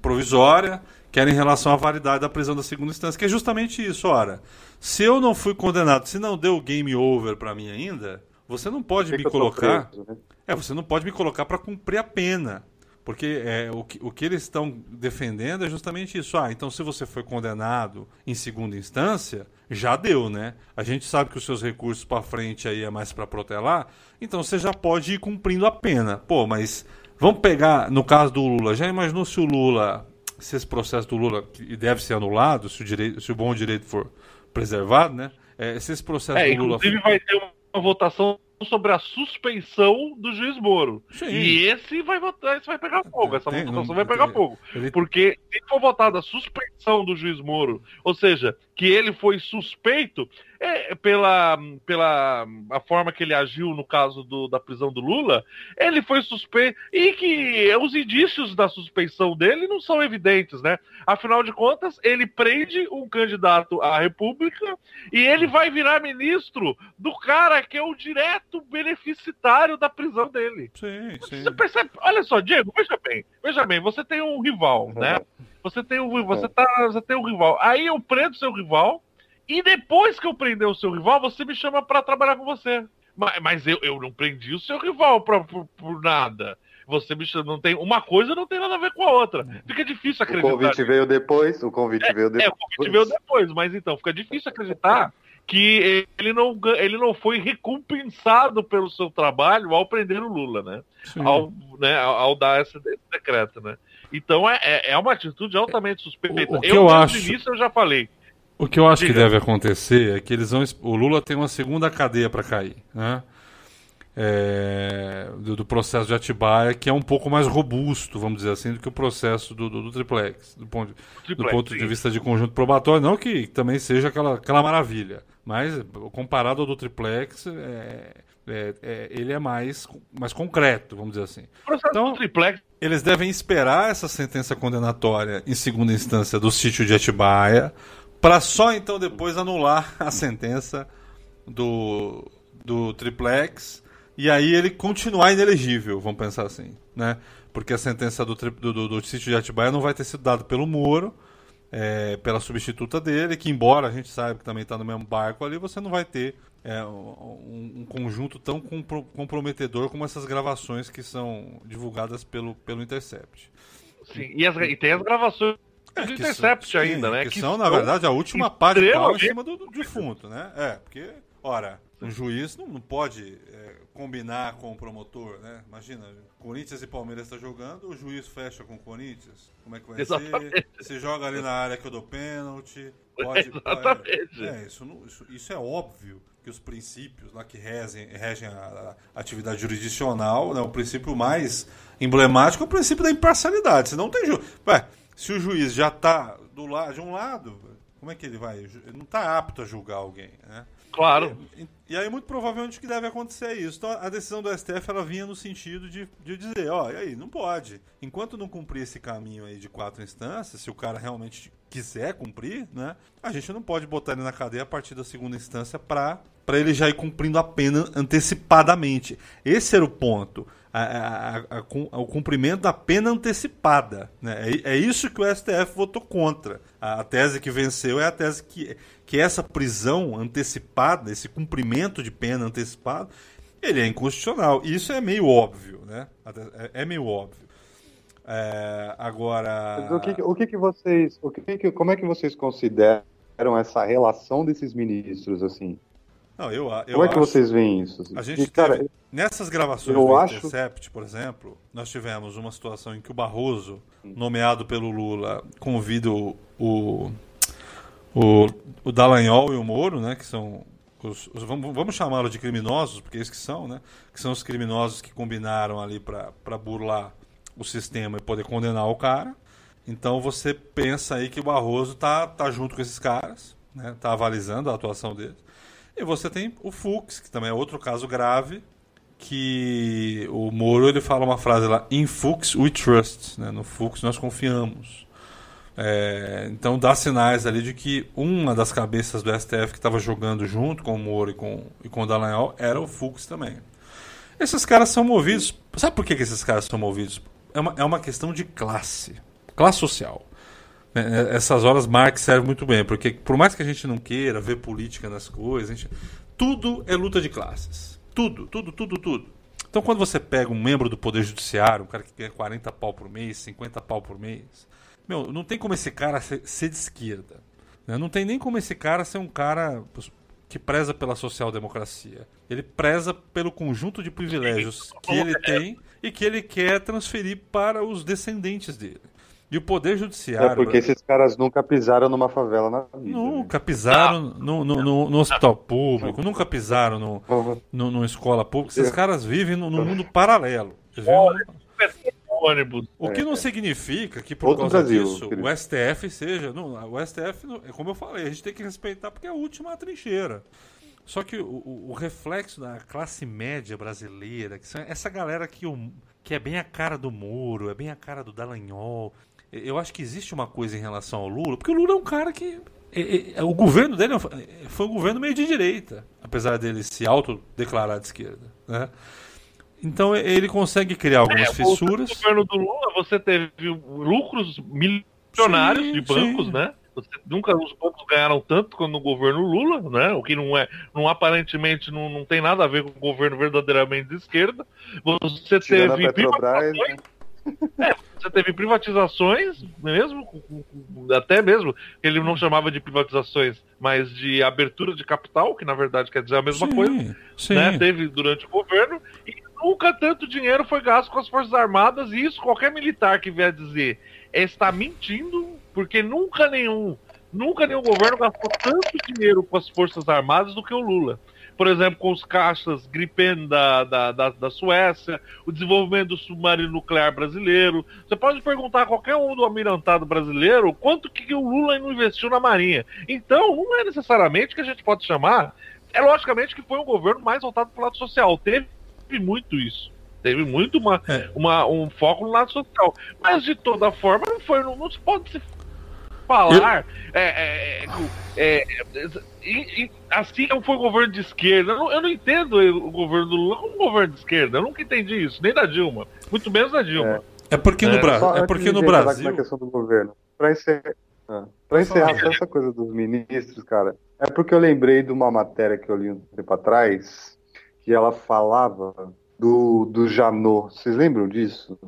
provisória, que era em relação à validade da prisão da segunda instância, que é justamente isso. Ora, se eu não fui condenado, se não deu game over para mim ainda, você não pode me colocar. Preso, né? É, você não pode me colocar para cumprir a pena. Porque é, o, que, o que eles estão defendendo é justamente isso. Ah, então se você foi condenado em segunda instância, já deu, né? A gente sabe que os seus recursos para frente aí é mais para protelar, então você já pode ir cumprindo a pena. Pô, mas vamos pegar no caso do Lula. Já imaginou se o Lula, se esse processo do Lula e deve ser anulado, se o direito, se o bom direito for preservado, né? É, se esse processo é, do Lula inclusive vai ter uma votação sobre a suspeição do juiz Moro. Sim. E esse vai votar, esse vai pegar fogo, essa tem, votação não, vai pegar tem, fogo. Ele... Porque se for votada a suspeição do juiz Moro, ou seja, que ele foi suspeito, é, pela, pela a forma que ele agiu no caso do, da prisão do Lula, ele foi suspeito e que os indícios da suspeição dele não são evidentes, né? Afinal de contas, ele prende um candidato à República e ele vai virar ministro do cara que é o direto beneficiário da prisão dele. Sim, sim. Você percebe? Olha só, Diego, veja bem, veja bem, você tem um rival, né? Você tem um, você tá, você tem um rival. Aí eu prendo seu rival e depois que eu prender o seu rival, você me chama para trabalhar com você. Mas, mas eu, eu não prendi o seu rival pra, por, por nada. Você me chama, não tem uma coisa não tem nada a ver com a outra. Fica difícil acreditar. O convite veio depois, o convite é, veio depois. É, o convite veio depois, mas então fica difícil acreditar que ele não, ele não foi recompensado pelo seu trabalho ao prender o Lula, né? Ao, né, ao, ao dar esse, esse, decreto, né? Então é, é, é uma atitude altamente suspeita. O, o que eu, eu acho... início eu já falei. O que eu acho Diga. que deve acontecer é que eles vão. O Lula tem uma segunda cadeia para cair, né? É, do, do, processo de Atibaia, que é um pouco mais robusto, vamos dizer assim, do que o processo do, do, do triplex, do ponto, triplex, do ponto de vista de conjunto probatório, não que também seja aquela, aquela maravilha, mas comparado ao do triplex, é, é, é, ele é mais, mais concreto, vamos dizer assim. Então, triplex... eles devem esperar essa sentença condenatória em segunda instância do sítio de Atibaia para só então depois anular a sentença do, do triplex e aí ele continuar inelegível, vamos pensar assim, né? Porque a sentença do, do, do, do sítio de Atibaia não vai ter sido dada pelo Moro, é, pela substituta dele, que embora a gente saiba que também está no mesmo barco ali, você não vai ter é, um, um, conjunto tão compro comprometedor como essas gravações que são divulgadas pelo, pelo Intercept. Sim, e, as, e tem as gravações é, do Intercept são, ainda, sim, né? Que, que são, na verdade, a última pá de pau em cima do, do defunto, né? É, porque, ora, Um juiz não, não pode é, combinar com o promotor, né? Imagina, Corinthians e Palmeiras estão tá jogando, o juiz fecha com o Corinthians. Como é que vai Exatamente. ser? Você joga ali na área que eu dou pênalti. Pode, Exatamente. É, isso, não, isso, isso, é óbvio que os princípios lá que regem, regem a, a, atividade jurisdicional, né, o princípio mais emblemático é o princípio da imparcialidade. Se não tem juiz. Se o juiz já está do lado, de um lado, como é que ele vai? Ele não está apto a julgar alguém, né? Claro. E, e, aí, muito provavelmente, o que deve acontecer é isso. Então, a decisão do STF ela vinha no sentido de, de dizer: ó, e aí, não pode. Enquanto não cumprir esse caminho aí de quatro instâncias, se o cara realmente quiser cumprir, né, a gente não pode botar ele na cadeia a partir da segunda instância para para ele já ir cumprindo a pena antecipadamente. Esse era o ponto. A, a, a, o cumprimento da pena antecipada. Né? É, é, isso que o STF votou contra. A, tese que venceu é a tese que, que essa prisão antecipada, esse cumprimento de pena antecipado, ele é inconstitucional. Isso é meio óbvio, né? É, é meio óbvio. É, agora. O que, o que, que vocês. O que, que, como é que vocês consideram essa relação desses ministros, assim? Não, eu, eu Como é que vocês veem isso? A gente e, cara, teve, nessas gravações do acho... Intercept, por exemplo, nós tivemos uma situação em que o Barroso, nomeado pelo Lula, convida o, o, o Dallagnol e o Moro, né, que são os, os vamos, vamos chamá-los de criminosos, porque eles que são, né, que são os criminosos que combinaram ali para burlar o sistema e poder condenar o cara. Então você pensa aí que o Barroso tá, tá junto com esses caras, né, tá avalizando a atuação deles. E você tem o Fux, que também é outro caso grave, que o Moro ele fala uma frase lá, in Fux we trust, né? no Fux nós confiamos. É, então dá sinais ali de que uma das cabeças do STF que estava jogando junto com o Moro e com, e com o Dallagnol era o Fux também. Esses caras são movidos. Sabe por que, que esses caras são movidos? É uma, é uma questão de classe, classe social. É, é, essas horas Marx serve muito bem, porque por mais que a gente não queira ver política nas coisas, gente, tudo é luta de classes. Tudo, tudo, tudo, tudo. Então quando você pega um membro do Poder Judiciário, um cara que ganha 40 pau por mês, 50 pau por mês, meu, não tem como esse cara ser, ser de esquerda. Né? Não tem nem como esse cara ser um cara que preza pela social-democracia. Ele preza pelo conjunto de privilégios que ele tem e que ele quer transferir para os descendentes dele. E o Poder Judiciário. É porque esses caras nunca pisaram numa favela na vida. Nunca né? pisaram no, no, no, no, hospital público, nunca pisaram no, no, numa escola pública. Esses caras vivem num mundo paralelo. Ônibus. O que não significa que por Outro causa Brasil, disso querido. o STF seja. Não, o STF, como eu falei, a gente tem que respeitar porque é a última trincheira. Só que o, o, reflexo da classe média brasileira, que são essa galera que, o, que é bem a cara do Muro, é bem a cara do Dallagnol, eu acho que existe uma coisa em relação ao Lula, porque o Lula é um cara que. É, é, o governo dele foi um governo meio de direita, apesar dele se autodeclarar de esquerda. Né? Então ele consegue criar algumas é, fissuras. No governo do Lula você teve lucros milionários sim, de bancos, sim. né? Você, nunca os bancos ganharam tanto quanto no governo Lula, né? O que não é, não aparentemente não, não tem nada a ver com o governo verdadeiramente de esquerda. Você Tirando teve Petrobras, né? É, <laughs> você teve privatizações mesmo, até mesmo, ele não chamava de privatizações, mas de abertura de capital, que na verdade quer dizer a mesma sim, coisa. Sim. Né? Teve durante o governo e nunca tanto dinheiro foi gasto com as Forças Armadas, e isso qualquer militar que vier dizer é está mentindo, porque nunca nenhum, nunca nenhum governo gastou tanto dinheiro com as Forças Armadas do que o Lula por exemplo, com os caixas Gripen da, da, da, da, Suécia, o desenvolvimento do submarino nuclear brasileiro. Você pode perguntar a qualquer um do almirantado brasileiro quanto que o Lula não investiu na Marinha. Então, não é necessariamente que a gente pode chamar. É logicamente que foi um governo mais voltado para o lado social. Teve muito isso. Teve muito uma, é. uma, um foco no lado social. Mas, de toda forma, não foi. Não, não se pode se falar. Eu... É, é, é, é e, e, assim não foi governo de esquerda. Eu não, eu não, entendo o governo do Lula como um governo de esquerda. Eu nunca entendi isso, nem da Dilma. Muito menos da Dilma. É, é porque no, é. Bra é porque no Brasil. Na questão do governo. Pra encerrar, ah, pra encerrar essa coisa dos ministros, cara, é porque eu lembrei de uma matéria que eu li um tempo atrás, que ela falava do, do Janot. Vocês lembram disso?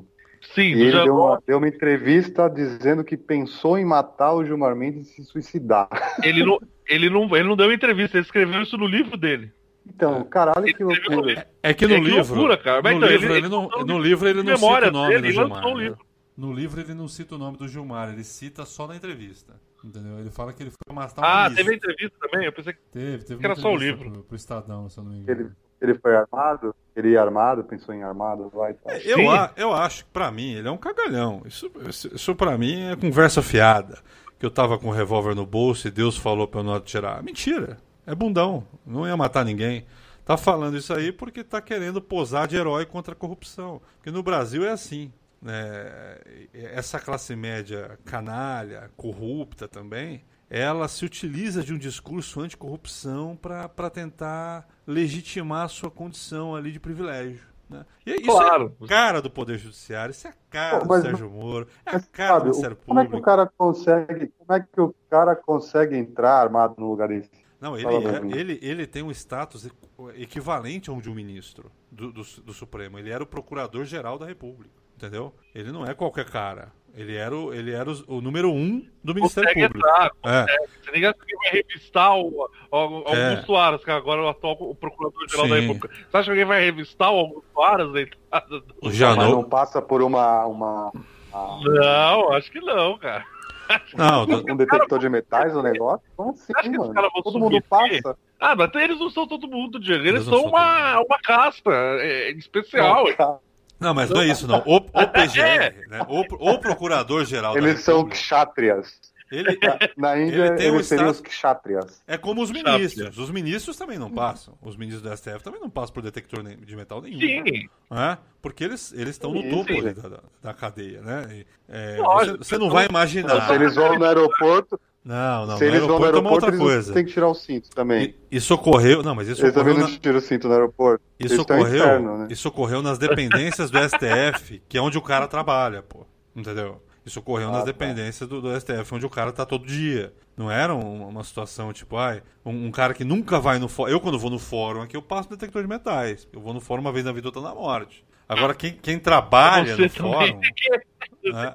Sim, ele deu uma, deu uma, entrevista dizendo que pensou em matar o Gilmar Mendes e se suicidar. <laughs> Ele não, ele não, ele não deu entrevista, ele escreveu isso no livro dele. Então, caralho, que loucura. É, é que no é que livro. Loucura, cara. Mas no, então, livro ele, ele, não, no livro ele não cita o nome do Gilmar. Né? No livro ele não cita o nome do Gilmar, ele cita só na entrevista. Entendeu? Ele fala que ele foi matar um Ah, ministro. teve entrevista também? Eu pensei que, teve, teve que era só o livro. Pro, pro Estadão, se eu não me engano. Ele, ele foi armado? Ele ia armado, pensou em armado, vai. Tá. Eu, eu acho que pra mim ele é um cagalhão. Isso, isso, isso pra mim é conversa fiada. Que eu tava com o um revólver no bolso e Deus falou pra eu não atirar. Mentira. É bundão. Não ia matar ninguém. Tá falando isso aí porque tá querendo posar de herói contra a corrupção. Porque no Brasil é assim. Né? Essa classe média canalha, corrupta também, ela se utiliza de um discurso anticorrupção para tentar legitimar a sua condição ali de privilégio. Né? E isso claro. é a cara do Poder Judiciário, isso é a cara Pô, do Sérgio Moro, é a cara sabe, do Ministério Público. Como é que o cara consegue, como é que o cara consegue entrar armado no lugar desse? Não, ele, é, ele, ele tem um status equivalente ao de um ministro do, do, do Supremo. Ele era o procurador-geral da República, entendeu? Ele não é qualquer cara. Ele era o, ele era o, o número um do Ministério consegue Público. Entrar, é. Você nem acha que vai revistar o, o, o é. Augusto Aras, que agora é o atual Procurador-Geral da República. Você acha que alguém vai revistar o Augusto Aras? O Já não. não passa por uma, uma, uma... Não, acho que não, cara. <laughs> Não, um detector de metais o negócio? Como assim, mano? Todo mundo passa. Ah, mas eles não são todo mundo, Diego. Eles, eles são uma, uma casta é, especial. Não, mas não é isso, não. O, o PGR, <laughs> é. né? o, o Procurador-Geral. Eles são kshatriyas. Ele, na Índia, ele tem eles um seriam os kshatriyas. É como os ministros. Os ministros também não passam. Os ministros do STF também não passam por detector de metal nenhum. Sim. Né? Porque eles estão no topo da, da, cadeia, né? É, você, você, não vai imaginar. Se eles vão no aeroporto. Não, não. Se eles vão no aeroporto, é uma outra coisa. tem que tirar o cinto também. E, isso ocorreu. Não, mas isso eles ocorreu. Eles também não tiram o cinto no aeroporto. Isso ocorreu. Inferno, né? Isso ocorreu nas dependências do STF, que é onde o cara trabalha, pô. Entendeu? Isso ocorreu ah, nas tá. dependências do, do, STF, onde o cara tá todo dia. Não era um, uma situação tipo, ai, um, um, cara que nunca vai no fórum. Eu, quando vou no fórum aqui, eu passo detector de metais. Eu vou no fórum uma vez na vida, outra na morte. Agora, quem, quem trabalha Você no fórum. <laughs> Né,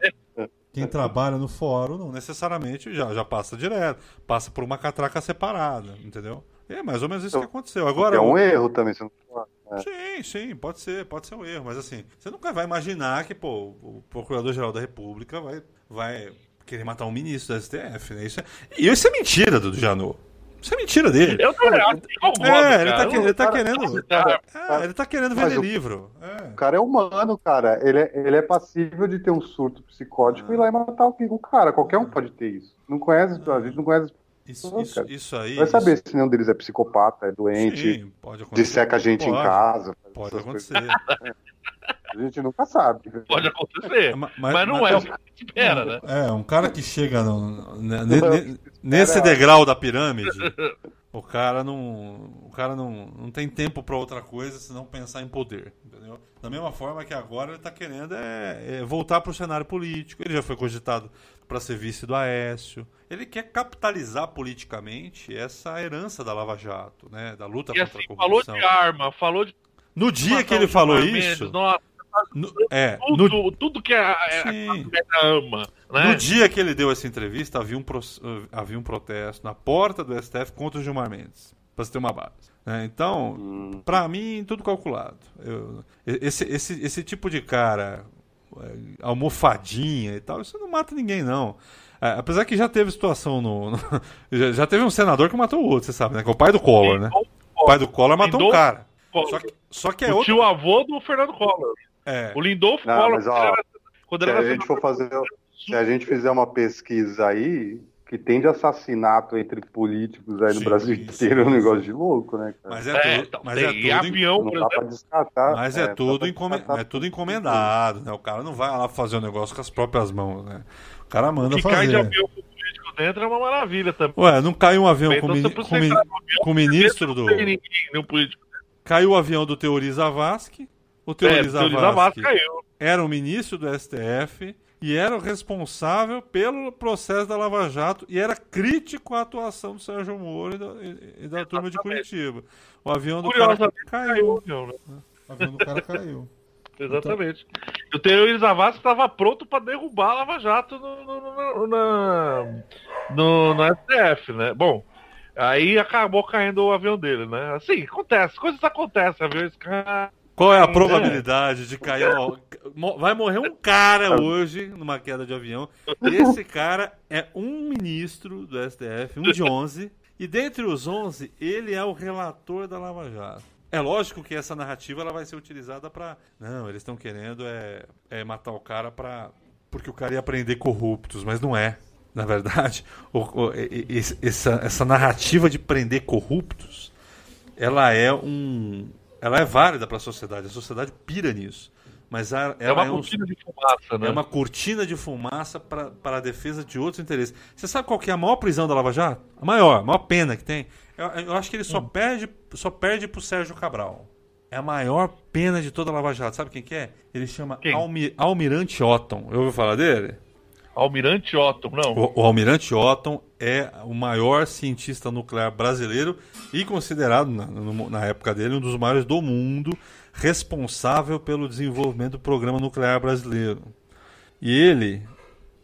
quem trabalha no fórum não necessariamente já, já passa direto. Passa por uma catraca separada, entendeu? É mais ou menos isso que então, aconteceu. Agora, é um erro também, você não é. Sim, sim, pode ser, pode ser um erro, mas assim, você nunca vai imaginar que, pô, o Procurador-Geral da República vai, vai querer matar um ministro da STF, né? Isso é, e isso é mentira do Janot. Isso é mentira dele. Eu acho que é, ele tá, ele tá querendo. É, ele tá querendo vender o, livro. É. O cara é humano, cara. Ele é, ele é passível de ter um surto psicótico e ir lá e matar o, o cara. Qualquer um pode ter isso. Não conhece, a gente não conhece isso, isso, isso, aí. Vai saber isso... se nenhum deles é psicopata, é doente, Sim, pode disseca a gente pode, em casa. Pode acontecer. A gente nunca sabe. Pode acontecer. Mas, mas não mas, é o que a gente espera, né? É, um cara que chega no, ne, nesse degrau da pirâmide, o cara não. O cara não, não tem tempo para outra coisa senão pensar em poder. Entendeu? Da mesma forma que agora ele está querendo é, é voltar para o cenário político. Ele já foi cogitado para ser vice do Aécio. Ele quer capitalizar politicamente essa herança da Lava Jato, né? Da luta e contra assim, a corrupção. Falou de arma, falou de. No dia que ele falou isso. Nossa, no, é, tudo, no, tudo que a, a, a ama. Né? No dia que ele deu essa entrevista, havia um, havia um protesto na porta do STF contra o Gilmar Mendes, para você ter uma base. É, então, hum. para mim, tudo calculado. Eu, esse, esse, esse tipo de cara, é, almofadinha e tal, isso não mata ninguém, não. É, apesar que já teve situação no. no <laughs> já, já, teve um senador que matou o outro, você sabe, né? Que é o pai do Collor, né? O pai do Collor matou um cara. Só que, só que é o outro. tio avô do Fernando Collor. É. O Lindolfo Não, Collor. Mas, ó, quando se a gente for fazer, se a gente fizer uma pesquisa aí, que tem de assassinato entre políticos aí no sim, Brasil inteiro é um negócio de louco, né? Cara? Mas é, é tudo, mas é tudo avião, não dá pra descartar. Mas é, é tudo, encome... é tudo encomendado, né? O cara não vai lá fazer o negócio com as próprias mãos, né? O cara manda que fazer. Cai de avião com político dentro é uma maravilha também. Ué, não cai um avião com, então, com, mi... com o ministro do. Ninguém, político. Caiu o avião do Teori Zavascki. O Teori é, Zavascki era o ministro do STF e era o responsável pelo processo da Lava Jato e era crítico à atuação do Sérgio Moro e da, e, e da turma de Curitiba. O avião do cara caiu. caiu né? O avião do cara caiu. <laughs> Exatamente. Então... O Teori Zavascki estava pronto para derrubar a Lava Jato no, no, no, no, no STF, né? Bom, Aí acabou caindo o avião dele, né? Assim, acontece, coisas acontecem, aviões caem. Qual é a probabilidade de cair? Ó, vai morrer um cara hoje numa queda de avião. Esse cara é um ministro do STF, um de 11. E dentre os 11, ele é o relator da Lava Jato. É lógico que essa narrativa ela vai ser utilizada para. Não, eles estão querendo é, é, matar o cara para porque o cara ia prender corruptos, mas não é. Na verdade, o, o, essa, essa narrativa de prender corruptos, ela é um, ela é válida para a sociedade. A sociedade pira nisso. Mas ela é uma é cortina um, de fumaça, né? É uma cortina de fumaça para a defesa de outros interesses. Você sabe qual que é a maior prisão da Lava Jato? A maior, a maior pena que tem. Eu, eu acho que ele só hum. perde só perde pro Sérgio Cabral. É a maior pena de toda a Lava Jato. Sabe quem que é? Ele chama Almi, Almirante Otton. Eu ouvi falar dele? Almirante Otton, não. O, o, Almirante Otton é o maior cientista nuclear brasileiro e considerado, na, na, época dele, um dos maiores do mundo, responsável pelo desenvolvimento do programa nuclear brasileiro. E ele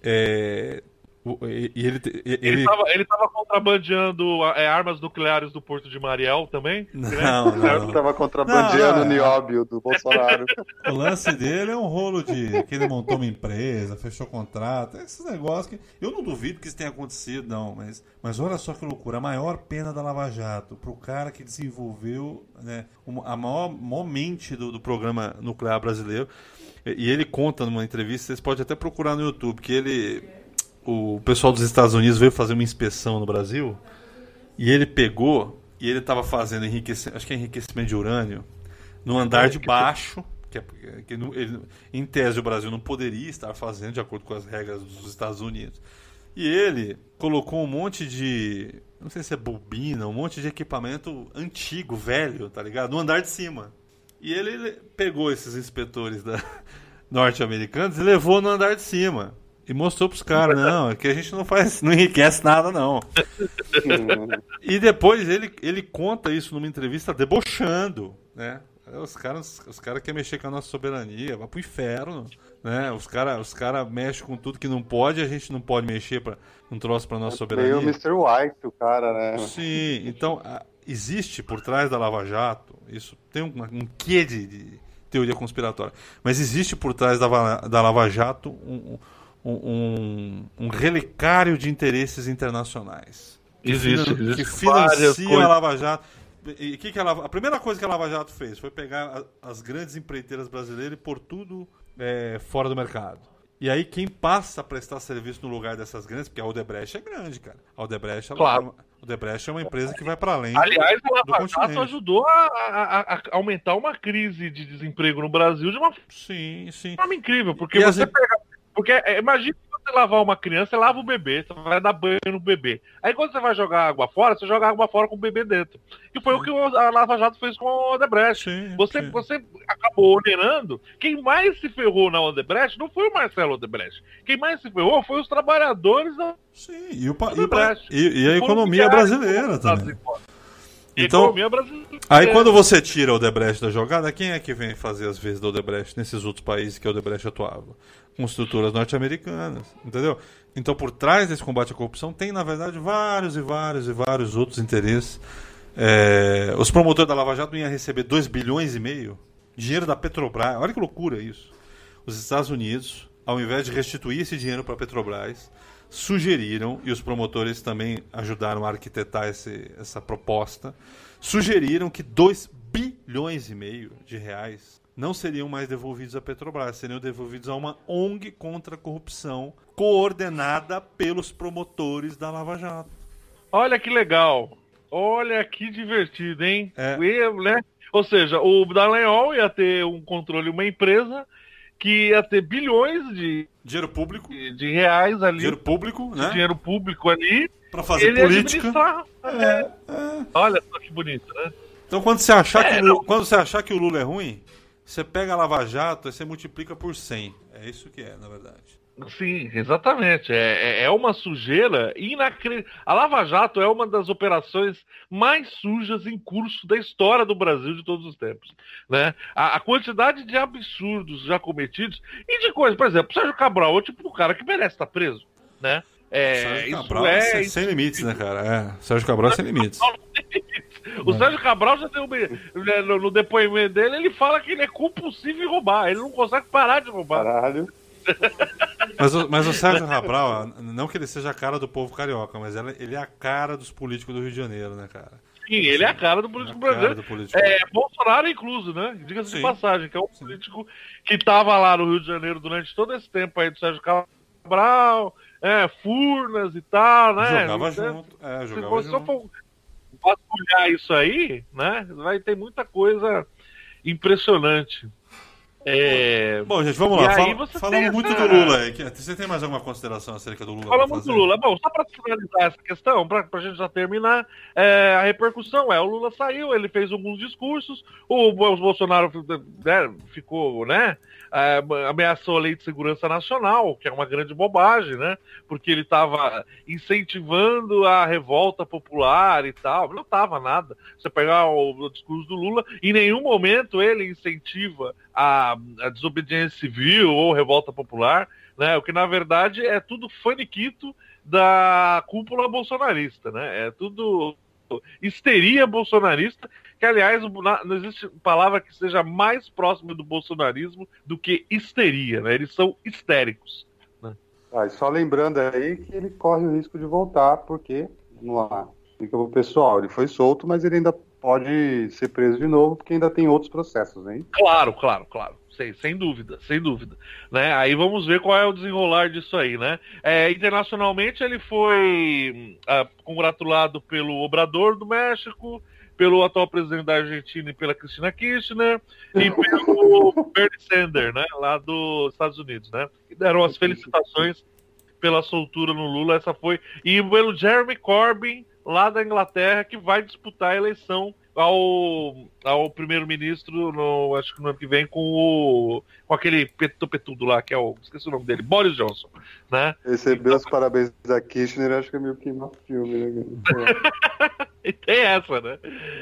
é, e ele, ele... Ele, tava, ele tava contrabandeando é, armas nucleares do Porto de Mariel também? Não, não, não. Ele tava contrabandeando o nióbio do Bolsonaro. <laughs> O lance dele é um rolo de que ele montou uma empresa, fechou contrato, esses negócios que. Eu não duvido que isso tenha acontecido, não, mas, mas olha só que loucura. A maior pena da Lava Jato pro cara que desenvolveu né, a maior, maior mente do, do programa nuclear brasileiro. E ele conta numa entrevista, vocês podem até procurar no YouTube, que ele o pessoal dos Estados Unidos veio fazer uma inspeção no Brasil e ele pegou e ele estava fazendo enriquecimento, acho que é enriquecimento de urânio, no andar de baixo, que, é, que ele, em tese o Brasil não poderia estar fazendo de acordo com as regras dos Estados Unidos. E ele colocou um monte de, não sei se é bobina, um monte de equipamento antigo, velho, tá ligado? No andar de cima. E ele, pegou esses inspetores <laughs> norte-americanos e levou no andar de cima. E mostrou pros caras, não, é que a gente não faz, não enriquece nada, não. e depois ele, ele conta isso numa entrevista debochando, né? Os caras, os caras querem mexer com a nossa soberania, vai pro inferno, né? Os caras os cara mexem com tudo que não pode, a gente não pode mexer para um troço para nossa é soberania. o Mr. White, o cara, né? Sim, então existe por trás da Lava Jato, isso tem um, um quê de, de teoria conspiratória, mas existe por trás da, da Lava Jato um, um um, um relicário de interesses internacionais. Que existe, que financia a Lava Jato. E que que a, primeira coisa que a Lava Jato fez foi pegar a, as grandes empreiteiras brasileiras e pôr tudo é, fora do mercado. E aí quem passa a prestar serviço no lugar dessas grandes, porque a Odebrecht é grande, cara. A Odebrecht, claro. ela, a Odebrecht é uma empresa que vai para além. Aliás, do, a Lava Jato ajudou a, a, a, aumentar uma crise de desemprego no Brasil de uma sim, sim. forma incrível, porque e você as... pega porque é, imagina você lavar uma criança, você lava o bebê, você vai dar banho no bebê. Aí quando você vai jogar água fora, você joga água fora com o bebê dentro. E foi sim. o que a Lava Jato fez com a Odebrecht. Sim, você, sim. você acabou ordenando. Quem mais se ferrou na Odebrecht não foi o Marcelo Odebrecht. Quem mais se ferrou foi os trabalhadores da Sim, e, o, e, e a economia brasileira também. Então, aí quando você tira o Odebrecht da jogada, quem é que vem fazer as vezes do Odebrecht nesses outros países que o Odebrecht atuava? construtoras norte-americanas, entendeu? Então, por trás desse combate à corrupção, tem, na verdade, vários e vários e vários outros interesses. É, os promotores da Lava Jato iam receber 2 bilhões e meio, dinheiro da Petrobras. Olha que loucura isso. Os Estados Unidos, ao invés de restituir esse dinheiro para a Petrobras, sugeriram, e os promotores também ajudaram a arquitetar esse, essa proposta, sugeriram que 2 bilhões e meio de reais não seriam mais devolvidos à Petrobras, seriam devolvidos a uma ONG contra a corrupção, coordenada pelos promotores da Lava Jato. Olha que legal! Olha que divertido, hein? É. né? Ou seja, o Dallagnol ia ter um controle, uma empresa que ia ter bilhões de dinheiro público, de, de reais ali, dinheiro público, né? Dinheiro público ali para fazer política. É, é. Olha só que bonito, né? Então quando você achar que é, quando você achar que o Lula é ruim, você pega a Lava Jato e você multiplica por 100. É isso que é, na verdade. Sim, exatamente. É, é, é uma sujeira inacreditável. A Lava Jato é uma das operações mais sujas em curso da história do Brasil de todos os tempos. Né? A, a quantidade de absurdos já cometidos e de coisas, por exemplo, o Sérgio Cabral é o tipo do cara que merece estar preso. Né? É, Sérgio Cabral é, sem, sem limites, né, cara? É, Sérgio Cabral é sem limites. O Sérgio Cabral já tem um, né, no depoimento dele, ele fala que ele é compulsivo em roubar, ele não consegue parar de roubar. Caralho. <laughs> Mas o, mas o Sérgio Cabral, não que ele seja a cara do povo carioca, mas ele é a cara dos políticos do Rio de Janeiro, né, cara? Sim, ele é a cara do político brasileiro. Político. É, Bolsonaro incluso, né? Diga-se de passagem, que é um Sim. político que estava lá no Rio de Janeiro durante todo esse tempo aí do Sérgio Cabral, é, Furnas e tal, né? Jogava junto. É, jogava se você vasculhar isso aí, né? Vai ter muita coisa impressionante. É... Bom, gente, vamos lá. Fala, falamos muito essa... do Lula. Você tem mais alguma consideração acerca do Lula? Falamos do Lula. Bom, só para finalizar essa questão, para a gente já terminar, é, a repercussão é: o Lula saiu, ele fez alguns discursos, o, o Bolsonaro né, ficou, né? É, ameaçou a lei de segurança nacional, que é uma grande bobagem, né? Porque ele estava incentivando a revolta popular e tal. Não estava nada. Você pegar o, o, discurso do Lula, em nenhum momento ele incentiva a, a desobediência civil ou revolta popular, né? O que na verdade é tudo faniquito da cúpula bolsonarista, né? É tudo histeria bolsonarista, que aliás não existe palavra que seja mais próxima do bolsonarismo do que histeria, né? Eles são histéricos. Né? Ah, e só lembrando aí que ele corre o risco de voltar, porque, vamos lá, fica pro pessoal, ele foi solto, mas ele ainda pode ser preso de novo, porque ainda tem outros processos, hein? Claro, claro, claro sei, sem dúvida, sem dúvida. Né? Aí vamos ver qual é o desenrolar disso aí, né? É, internacionalmente ele foi uh, congratulado pelo Obrador do México, pelo atual presidente da Argentina e pela Cristina Kirchner e <laughs> pelo Bernie Sanders, né, lá dos Estados Unidos, né? E deram as felicitações pela soltura no Lula, essa foi e pelo Jeremy Corbyn lá da Inglaterra que vai disputar a eleição ao, ao primeiro-ministro, no, acho que no ano que vem, com o com aquele petudo lá, que é o. Esqueci o nome dele, Boris Johnson. Né? Recebeu os parabéns da Kirchner, acho que é meio que no filme, né? <laughs> e tem essa, né?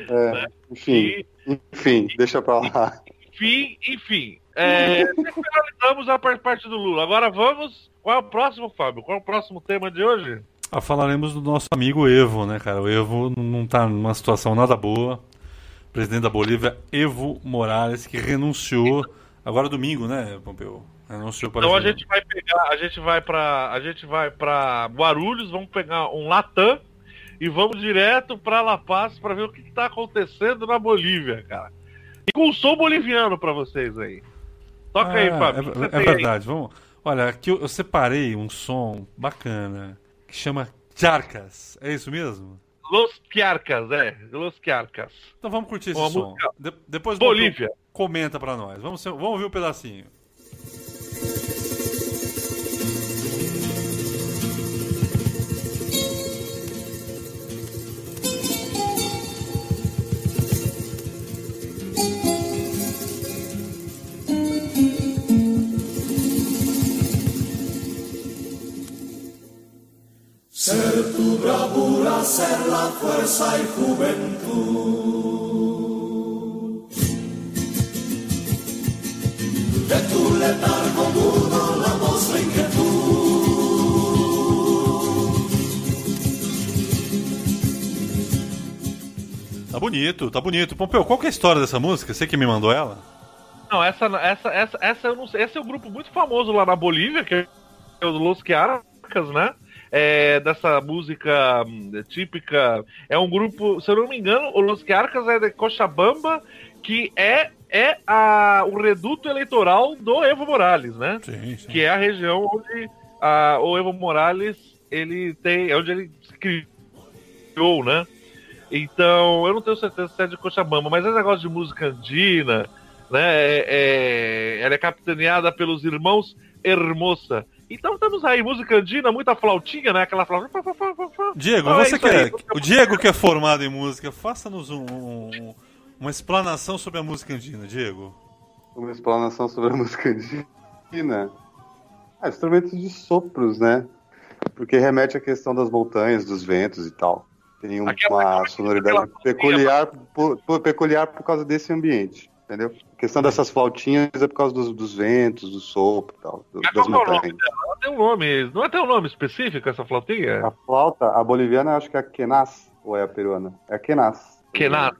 É, né? Enfim, e, enfim, deixa pra lá. Enfim, enfim. É, finalizamos a parte do Lula. Agora vamos. Qual é o próximo, Fábio? Qual é o próximo tema de hoje? Ah, falaremos do nosso amigo Evo, né, cara? O Evo não está numa situação nada boa. presidente da Bolívia, Evo Morales, que renunciou agora domingo, né, Pompeu? Renunciou para Então a gente vai pegar, a gente vai para, a gente vai para Guarulhos, vamos pegar um Latam e vamos direto para La Paz para ver o que está acontecendo na Bolívia, cara. E com o som boliviano para vocês aí. Toca ah, aí, Fábio. É, é verdade. Aí? Vamos. Olha, aqui eu, eu separei um som bacana que chama Charcas. É isso mesmo? Los Quiarcas, é. Los Quiarcas. Então vamos curtir esse som. De depois Bolívia. comenta pra nós. Vamos, vamos ouvir um pedacinho. Ser la fuerza y juventud. De tu letargo mudo la voz de inquietud. Tá bonito, tá bonito. Pompeu, qual que é a história dessa música? Você que me mandou ela? Não, essa, essa, essa, essa eu não sei. Esse é um grupo muito famoso lá na Bolívia, que é o Los Quiarcas, né? É, dessa música hum, típica. É um grupo, se eu não me engano, o Los Arcas é de Cochabamba, que é, é a, o reduto eleitoral do Evo Morales, né? Sim, sim. Que é a região onde a, o Evo Morales ele tem. É onde ele criou, né? Então, eu não tenho certeza se é de Cochabamba, mas esse negócio de música andina, né? É, é, ela é capitaneada pelos irmãos Hermosa então estamos aí, música andina, muita flautinha, né? Aquela flautinha. Diego, então, você é que é, o Diego que é formado em música, faça-nos um, um, uma explanação sobre a música andina, Diego. Uma explanação sobre a música andina? Ah, instrumentos de sopros, né? Porque remete à questão das montanhas, dos ventos e tal. Tem uma aquela, sonoridade aquela peculiar, por, por, peculiar por causa desse ambiente. Entendeu? A questão dessas flautinhas é por causa dos, dos ventos, do sopro e tal, do, das montanhas. Ela tem um nome, não é tem um nome específico essa flautinha? A flauta, a boliviana, acho que é a Kenas, ou é a peruana? É a Kenas. Kenas.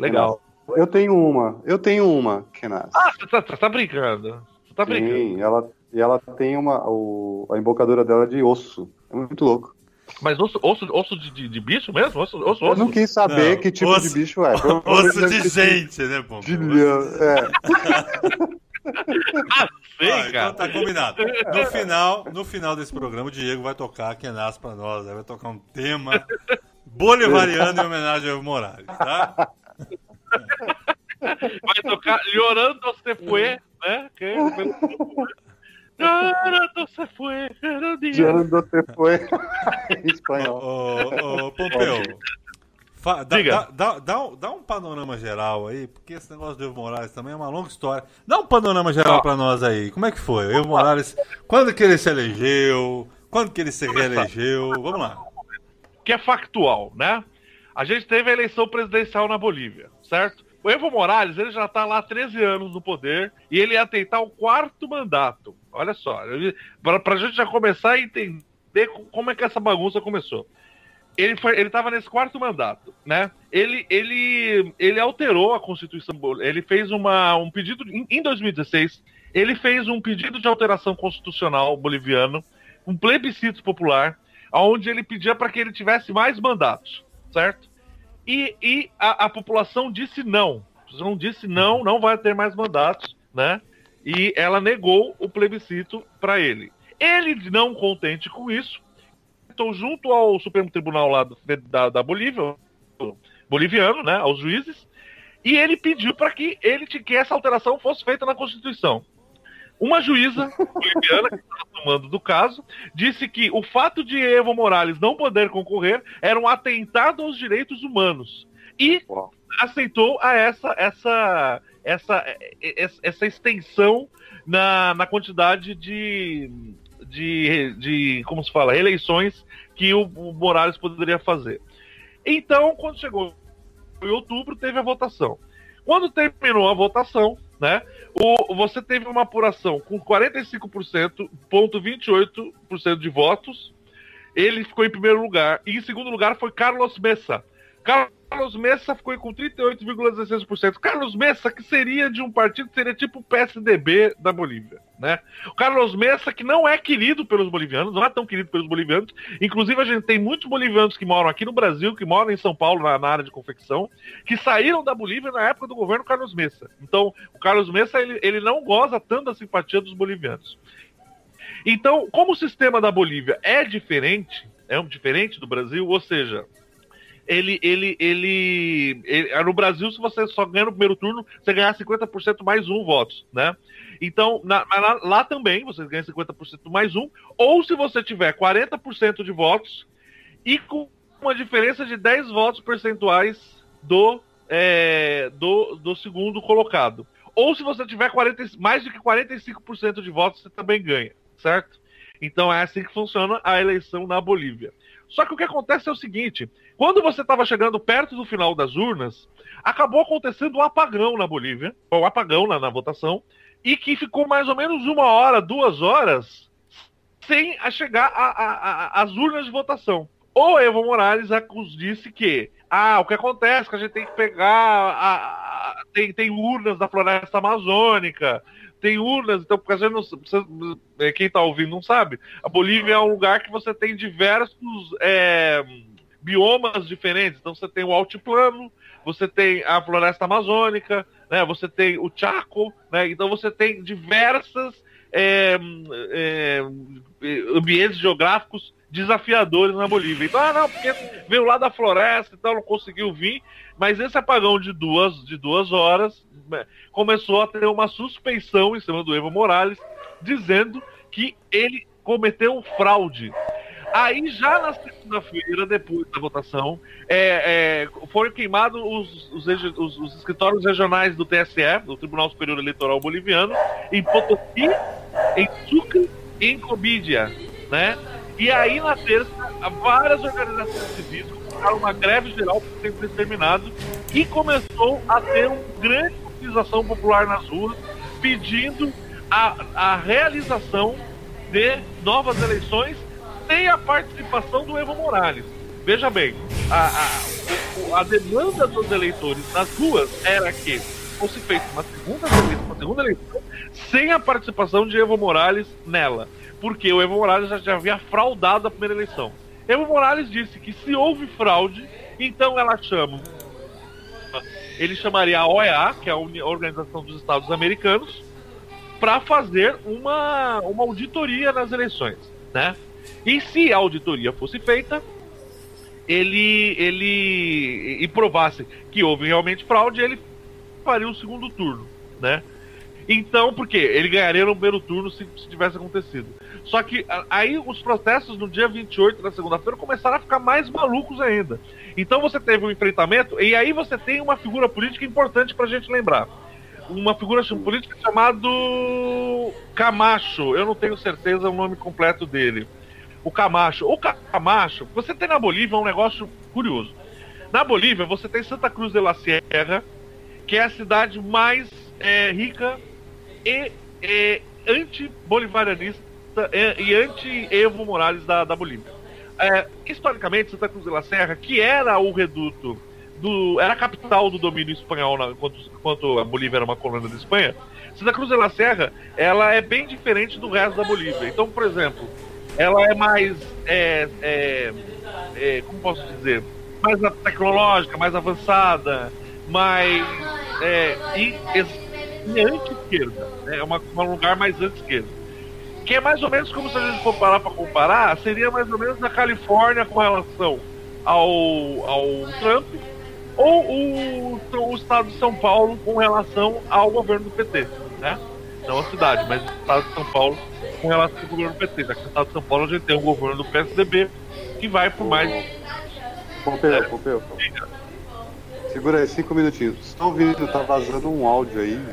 Legal. Eu tenho uma, eu tenho uma Kenas. Ah, você tá, tá brincando. Você tá brincando. Sim, ela, e ela tem uma, o, a embocadura dela é de osso. É muito louco. Mas osso, osso, osso de, de, de bicho mesmo? Osso, osso, Eu não quis saber Não, que tipo osso- de bicho é. Osso de gente, né, pô? De leão, é. Ah, sei, Ah, então cara. tá combinado. No final, no final desse programa, o Diego vai tocar Kenas pra nós. né? Vai tocar um tema bolivariano em homenagem ao Evo Morales, tá? Vai tocar Llorando se fue, né? Que- Llorando se foi em espanhol. Ô, ô, Pompeu, fa- dá, Diga. dá, dá, dá um, dá um panorama geral aí, porque esse negócio do Evo Morales também é uma longa história. Dá um panorama geral Ó. pra nós aí. Como é que foi? O Evo Morales, quando que ele se elegeu? Quando que ele se reelegeu? Vamos lá. que é factual, né? A gente teve a eleição presidencial na Bolívia, certo? O Evo Morales, ele já tá lá há 13 anos no poder e ele ia tentar o quarto mandato. Olha só, pra, pra gente já começar a entender co- como é que essa bagunça começou. Ele, foi, ele tava nesse quarto mandato, né? Ele, ele, ele alterou a Constituição, ele fez uma, um pedido, em 2016, ele fez um pedido de alteração constitucional boliviano, um plebiscito popular, onde ele pedia para que ele tivesse mais mandatos, certo? E, e a, a população disse não. A população disse não, não vai ter mais mandatos, né? E ela negou o plebiscito para ele. Ele, não contente com isso, então junto ao Supremo Tribunal lá do- da, da Bolívia, boliviano, né, aos juízes, e ele pediu para que ele que essa alteração fosse feita na Constituição. Uma juíza boliviana que estava tomando do caso disse que o fato de Evo Morales não poder concorrer era um atentado aos direitos humanos e Uau. aceitou a essa essa essa essa, essa extensão na, na quantidade de, de de como se fala eleições que o, o Morales poderia fazer. Então, quando chegou em outubro, teve a votação. Quando terminou a votação, né, o, você teve uma apuração com 45%, ponto 28% de votos. Ele ficou em primeiro lugar. E em segundo lugar foi Carlos Messa. Carlos Messa ficou com 38,16%. Carlos Messa, que seria de um partido seria tipo o PSDB da Bolívia, né? O Carlos Messa, que não é querido pelos bolivianos, não é tão querido pelos bolivianos. Inclusive, a gente tem muitos bolivianos que moram aqui no Brasil, que moram em São Paulo, na, na área de confecção, que saíram da Bolívia na época do governo Carlos Messa. Então, o Carlos Messa, ele, ele não goza tanto da simpatia dos bolivianos. Então, como o sistema da Bolívia é diferente, é um diferente do Brasil, ou seja, ele, ele, ele, ele- no Brasil, se você só ganha no primeiro turno, você ganha 50% mais um votos, né? Então, na- lá, lá também você ganha 50% mais um, ou se você tiver 40% de votos e com uma diferença de 10 votos percentuais do, é, do, do segundo colocado. Ou se você tiver 40, mais de que 45% de votos, você também ganha, certo? Então é assim que funciona a eleição na Bolívia. Só que o que acontece é o seguinte: quando você estava chegando perto do final das urnas, acabou acontecendo um apagão na Bolívia, ou um apagão na, na votação, e que ficou mais ou menos uma hora, duas horas, sem a chegar às urnas de votação. O Evo Morales disse que ah, o que acontece é que a gente tem que pegar. a- a- tem, tem urnas da floresta amazônica, tem urnas, então, porque gente não, você- é, quem está ouvindo não sabe, a Bolívia é um lugar que você tem diversos é, biomas diferentes. Então você tem o altiplano, você tem a floresta amazônica, né? Você tem o Chaco, né? Então você tem diversas é, é, ambientes geográficos desafiadores na Bolívia. Então, ah, não, porque veio lá da floresta, então não conseguiu vir. Mas esse apagão de duas, de duas horas começou a ter uma suspeição em cima do Evo Morales, dizendo que ele cometeu fraude. Aí, já na segunda-feira, depois da votação, é, é, foram queimados os, os, os- os escritórios regionais do TSE, do Tribunal Superior Eleitoral Boliviano, em Potosí, em Sucre e em Cobídia, né? E aí, na terça, várias organizações civis começaram uma greve geral por tempo determinado e começou a ter um grande mobilização popular nas ruas, pedindo a, a realização de novas eleições sem a participação do Evo Morales. Veja bem, a, a, a demanda dos eleitores nas ruas era que fosse feita uma segunda eleição, uma segunda eleição sem a participação de Evo Morales nela. Porque o Evo Morales já, já havia fraudado a primeira eleição. Evo Morales disse que se houve fraude, então ela chama. Ele chamaria a OEA, que é a Organização dos Estados Americanos, para fazer uma, uma auditoria nas eleições, né? E se a auditoria fosse feita, ele ele e provasse que houve realmente fraude, ele faria o segundo turno, né? Então, por quê? Ele ganharia no primeiro turno se, se tivesse acontecido. Só que aí os protestos no dia 28, na segunda-feira, começaram a ficar mais malucos ainda. Então você teve um enfrentamento, e aí você tem uma figura política importante pra gente lembrar. Uma figura política chamado Camacho. Eu não tenho certeza o nome completo dele o Camacho. O Camacho, você tem na Bolívia um negócio curioso. Na Bolívia, você tem Santa Cruz de la Sierra, que é a cidade mais é, rica e, anti-bolivarianista e, e anti-Evo Morales da, da Bolívia. É, historicamente, Santa Cruz de la Serra, que era o reduto do. era a capital do domínio espanhol na, enquanto, a Bolívia era uma colônia da Espanha, Santa Cruz de la Serra ela é bem diferente do resto da Bolívia. Então, por exemplo, ela é mais. É, é, é, como posso dizer? Mais tecnológica, mais avançada, mais. É, e, e anti-esquerda. Né? É um lugar mais anti-esquerda. Que é mais ou menos como se a gente for parar para comparar, seria mais ou menos a Califórnia com relação ao, ao Trump, ou o, o estado de São Paulo com relação ao governo do PT. Né? Não a cidade, mas o estado de São Paulo com relação ao governo do PT. Já que no estado de São Paulo a gente tem um governo do PSDB que vai por mais. Pompeu, é, Pompeu. Segura aí, cinco minutinhos. Estão ouvindo? Tá vazando um áudio aí.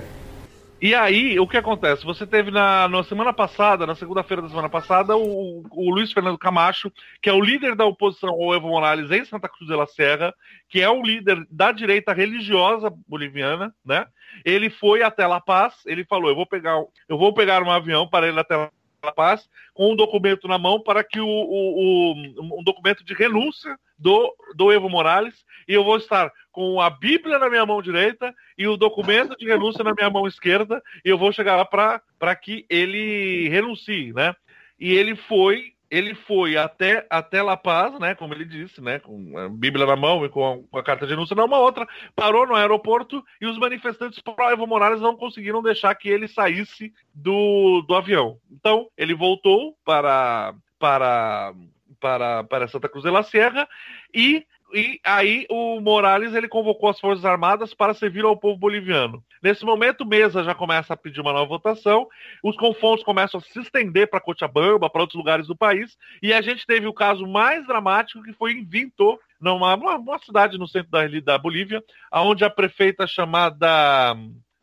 E aí, o que acontece? Você teve na, na semana passada, na segunda-feira da semana passada, o, o, Luiz Fernando Camacho, que é o líder da oposição ao Evo Morales em Santa Cruz de la Serra, que é o líder da direita religiosa boliviana, né? Ele foi até La Paz, ele falou: eu vou pegar, eu vou pegar um avião para ir até La Paz com um documento na mão para que o, o, o um documento de renúncia do, do Evo Morales e eu vou estar com a Bíblia na minha mão direita e o documento de renúncia na minha mão esquerda e eu vou chegar lá para que ele renuncie, né? E ele foi ele foi até, até La Paz, né, como ele disse, né, com a Bíblia na mão e com a, com a carta de denúncia na uma outra, parou no aeroporto e os manifestantes pró Evo Morales não conseguiram deixar que ele saísse do, do avião. Então, ele voltou para para para, para Santa Cruz de la Sierra e e aí o Morales ele convocou as Forças Armadas para servir ao povo boliviano. Nesse momento, Mesa já começa a pedir uma nova votação, os confrontos começam a se estender para Cochabamba, para outros lugares do país, e a gente teve o caso mais dramático que foi em Vinto, numa uma, cidade no centro da, da Bolívia, onde a prefeita chamada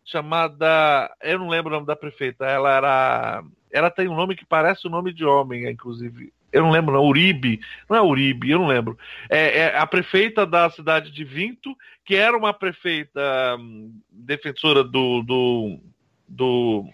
chamada, eu não lembro o nome da prefeita, ela era ela tem um nome que parece o nome de homem, inclusive eu não lembro, não, Uribe, não é Uribe, eu não lembro. É, é, a prefeita da cidade de Vinto, que era uma prefeita hum, defensora do, do, do,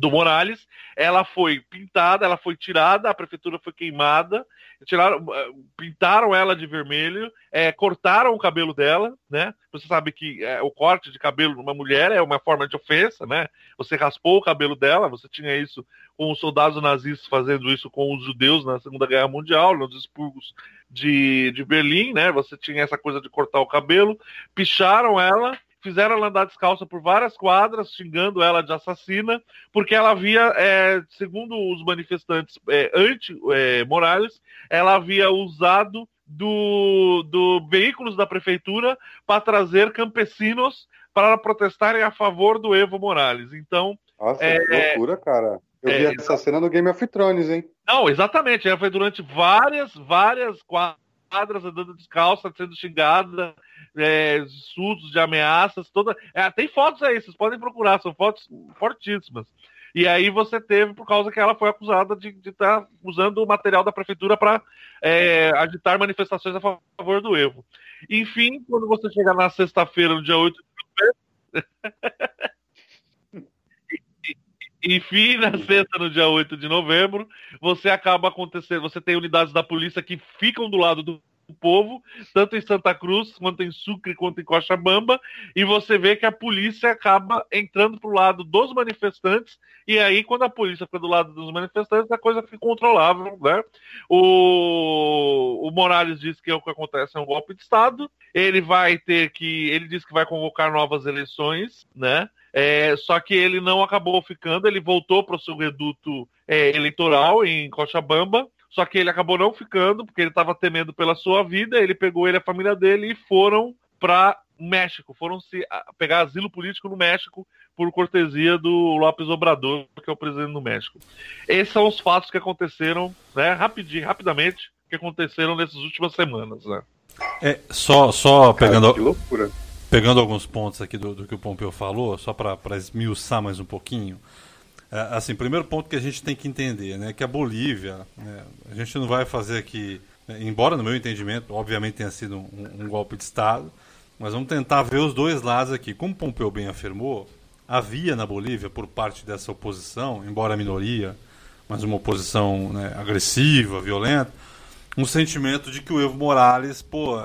do Morales, ela foi pintada, ela foi tirada, a prefeitura foi queimada, tiraram, eh, pintaram ela de vermelho, é, cortaram o cabelo dela, né? Você sabe que é, o corte de cabelo de uma mulher é uma forma de ofensa, né? Você raspou o cabelo dela, você tinha isso com os soldados nazistas fazendo isso com os judeus na Segunda Guerra Mundial, nos expurgos de, de Berlim, né? Você tinha essa coisa de cortar o cabelo, picharam ela fizeram ela andar descalça por várias quadras, xingando ela de assassina, porque ela havia, é, segundo os manifestantes é, anti-Morales, é, ela havia usado do, do veículos da prefeitura para trazer campesinos para protestarem a favor do Evo Morales. Então. Nossa, é, que loucura, cara. Eu vi é, essa cena no Game of Thrones, hein? Não, exatamente. Ela foi durante várias, várias quadras andando descalça, sendo xingada, é, de ameaças, toda. É, tem fotos aí, vocês podem procurar, são fotos fortíssimas. E aí você teve, por causa que ela foi acusada de estar tá usando o material da prefeitura para é, agitar manifestações a favor do Evo. Enfim, quando você chegar na sexta-feira, no dia 8 de <laughs> Enfim, na sexta, no dia 8 de novembro, você acaba acontecendo. Você tem unidades da polícia que ficam do lado do povo, tanto em Santa Cruz, quanto em Sucre, quanto em Cochabamba, e você vê que a polícia acaba entrando pro lado dos manifestantes, e aí, quando a polícia fica do lado dos manifestantes, a coisa fica controlável, né? O, o Morales diz que é o que acontece é um golpe de Estado, ele vai ter que. Ele diz que vai convocar novas eleições, né? É, só que ele não acabou ficando, ele voltou para o seu reduto é, eleitoral em Cochabamba. Só que ele acabou não ficando, porque ele estava temendo pela sua vida. Ele pegou ele e a família dele e foram para México. Foram se pegar asilo político no México por cortesia do López Obrador, que é o presidente do México. Esses são os fatos que aconteceram, né, rapidinho, rapidamente, que aconteceram nessas últimas semanas, né? É, só, só pegando. que loucura. Pegando alguns pontos aqui do, do que o Pompeu falou, só para esmiuçar mais um pouquinho. É, assim, primeiro ponto que a gente tem que entender, né, que a Bolívia, né, a gente não vai fazer aqui, né, embora no meu entendimento, obviamente tenha sido um, um, golpe de Estado, mas vamos tentar ver os dois lados aqui. Como Pompeu bem afirmou, havia na Bolívia, por parte dessa oposição, embora minoria, mas uma oposição né, agressiva, violenta, um sentimento de que o Evo Morales, pô,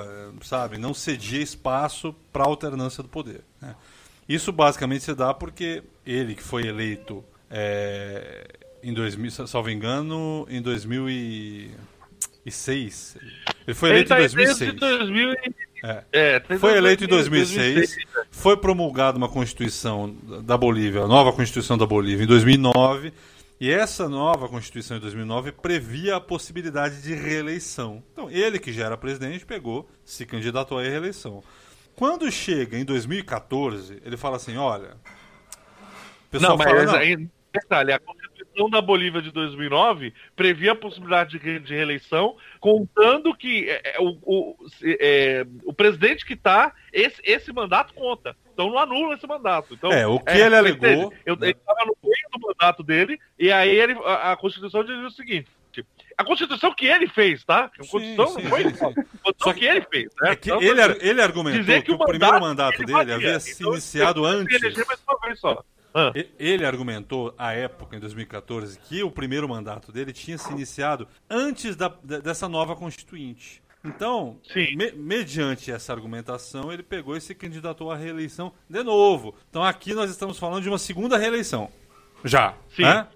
sabe, não cedia espaço para a alternância do poder. Né? Isso basicamente se dá porque ele, que foi eleito é, em 2000, salvo engano, em 2006. Ele foi eleito ele tá em 2006. 2000 é. É, foi eleito em 2006, 2006, foi promulgada uma Constituição da Bolívia, a nova Constituição da Bolívia, em 2009, e essa nova Constituição de 2009 previa a possibilidade de reeleição. Então, ele que já era presidente pegou, se candidatou à reeleição. Quando chega em 2014, ele fala assim: olha. O pessoal não, fala, mas não, detalhe, a Constituição da Bolívia de 2009 previa a possibilidade de, de reeleição, contando que é, é o, o, é, o presidente que está, esse, esse mandato conta. Então não anula esse mandato. Então, é, o que é, ele alegou. Eu, né? Ele estava no meio do mandato dele, e aí ele, a, a Constituição dizia o seguinte: a Constituição que ele fez, tá? A Constituição sim, sim, não foi sim, Constituição que, que, ele fez. Né? É que então, ele, ele argumentou que, que, o, primeiro mandato dele havia se então, iniciado antes. mais uma vez só. Ah. Ele argumentou, à época, em 2014, que o primeiro mandato dele tinha se iniciado antes da, dessa nova Constituinte. Então, me, mediante essa argumentação, ele pegou e se candidatou à reeleição de novo. Então, aqui nós estamos falando de uma segunda reeleição. Já. Sim. Né?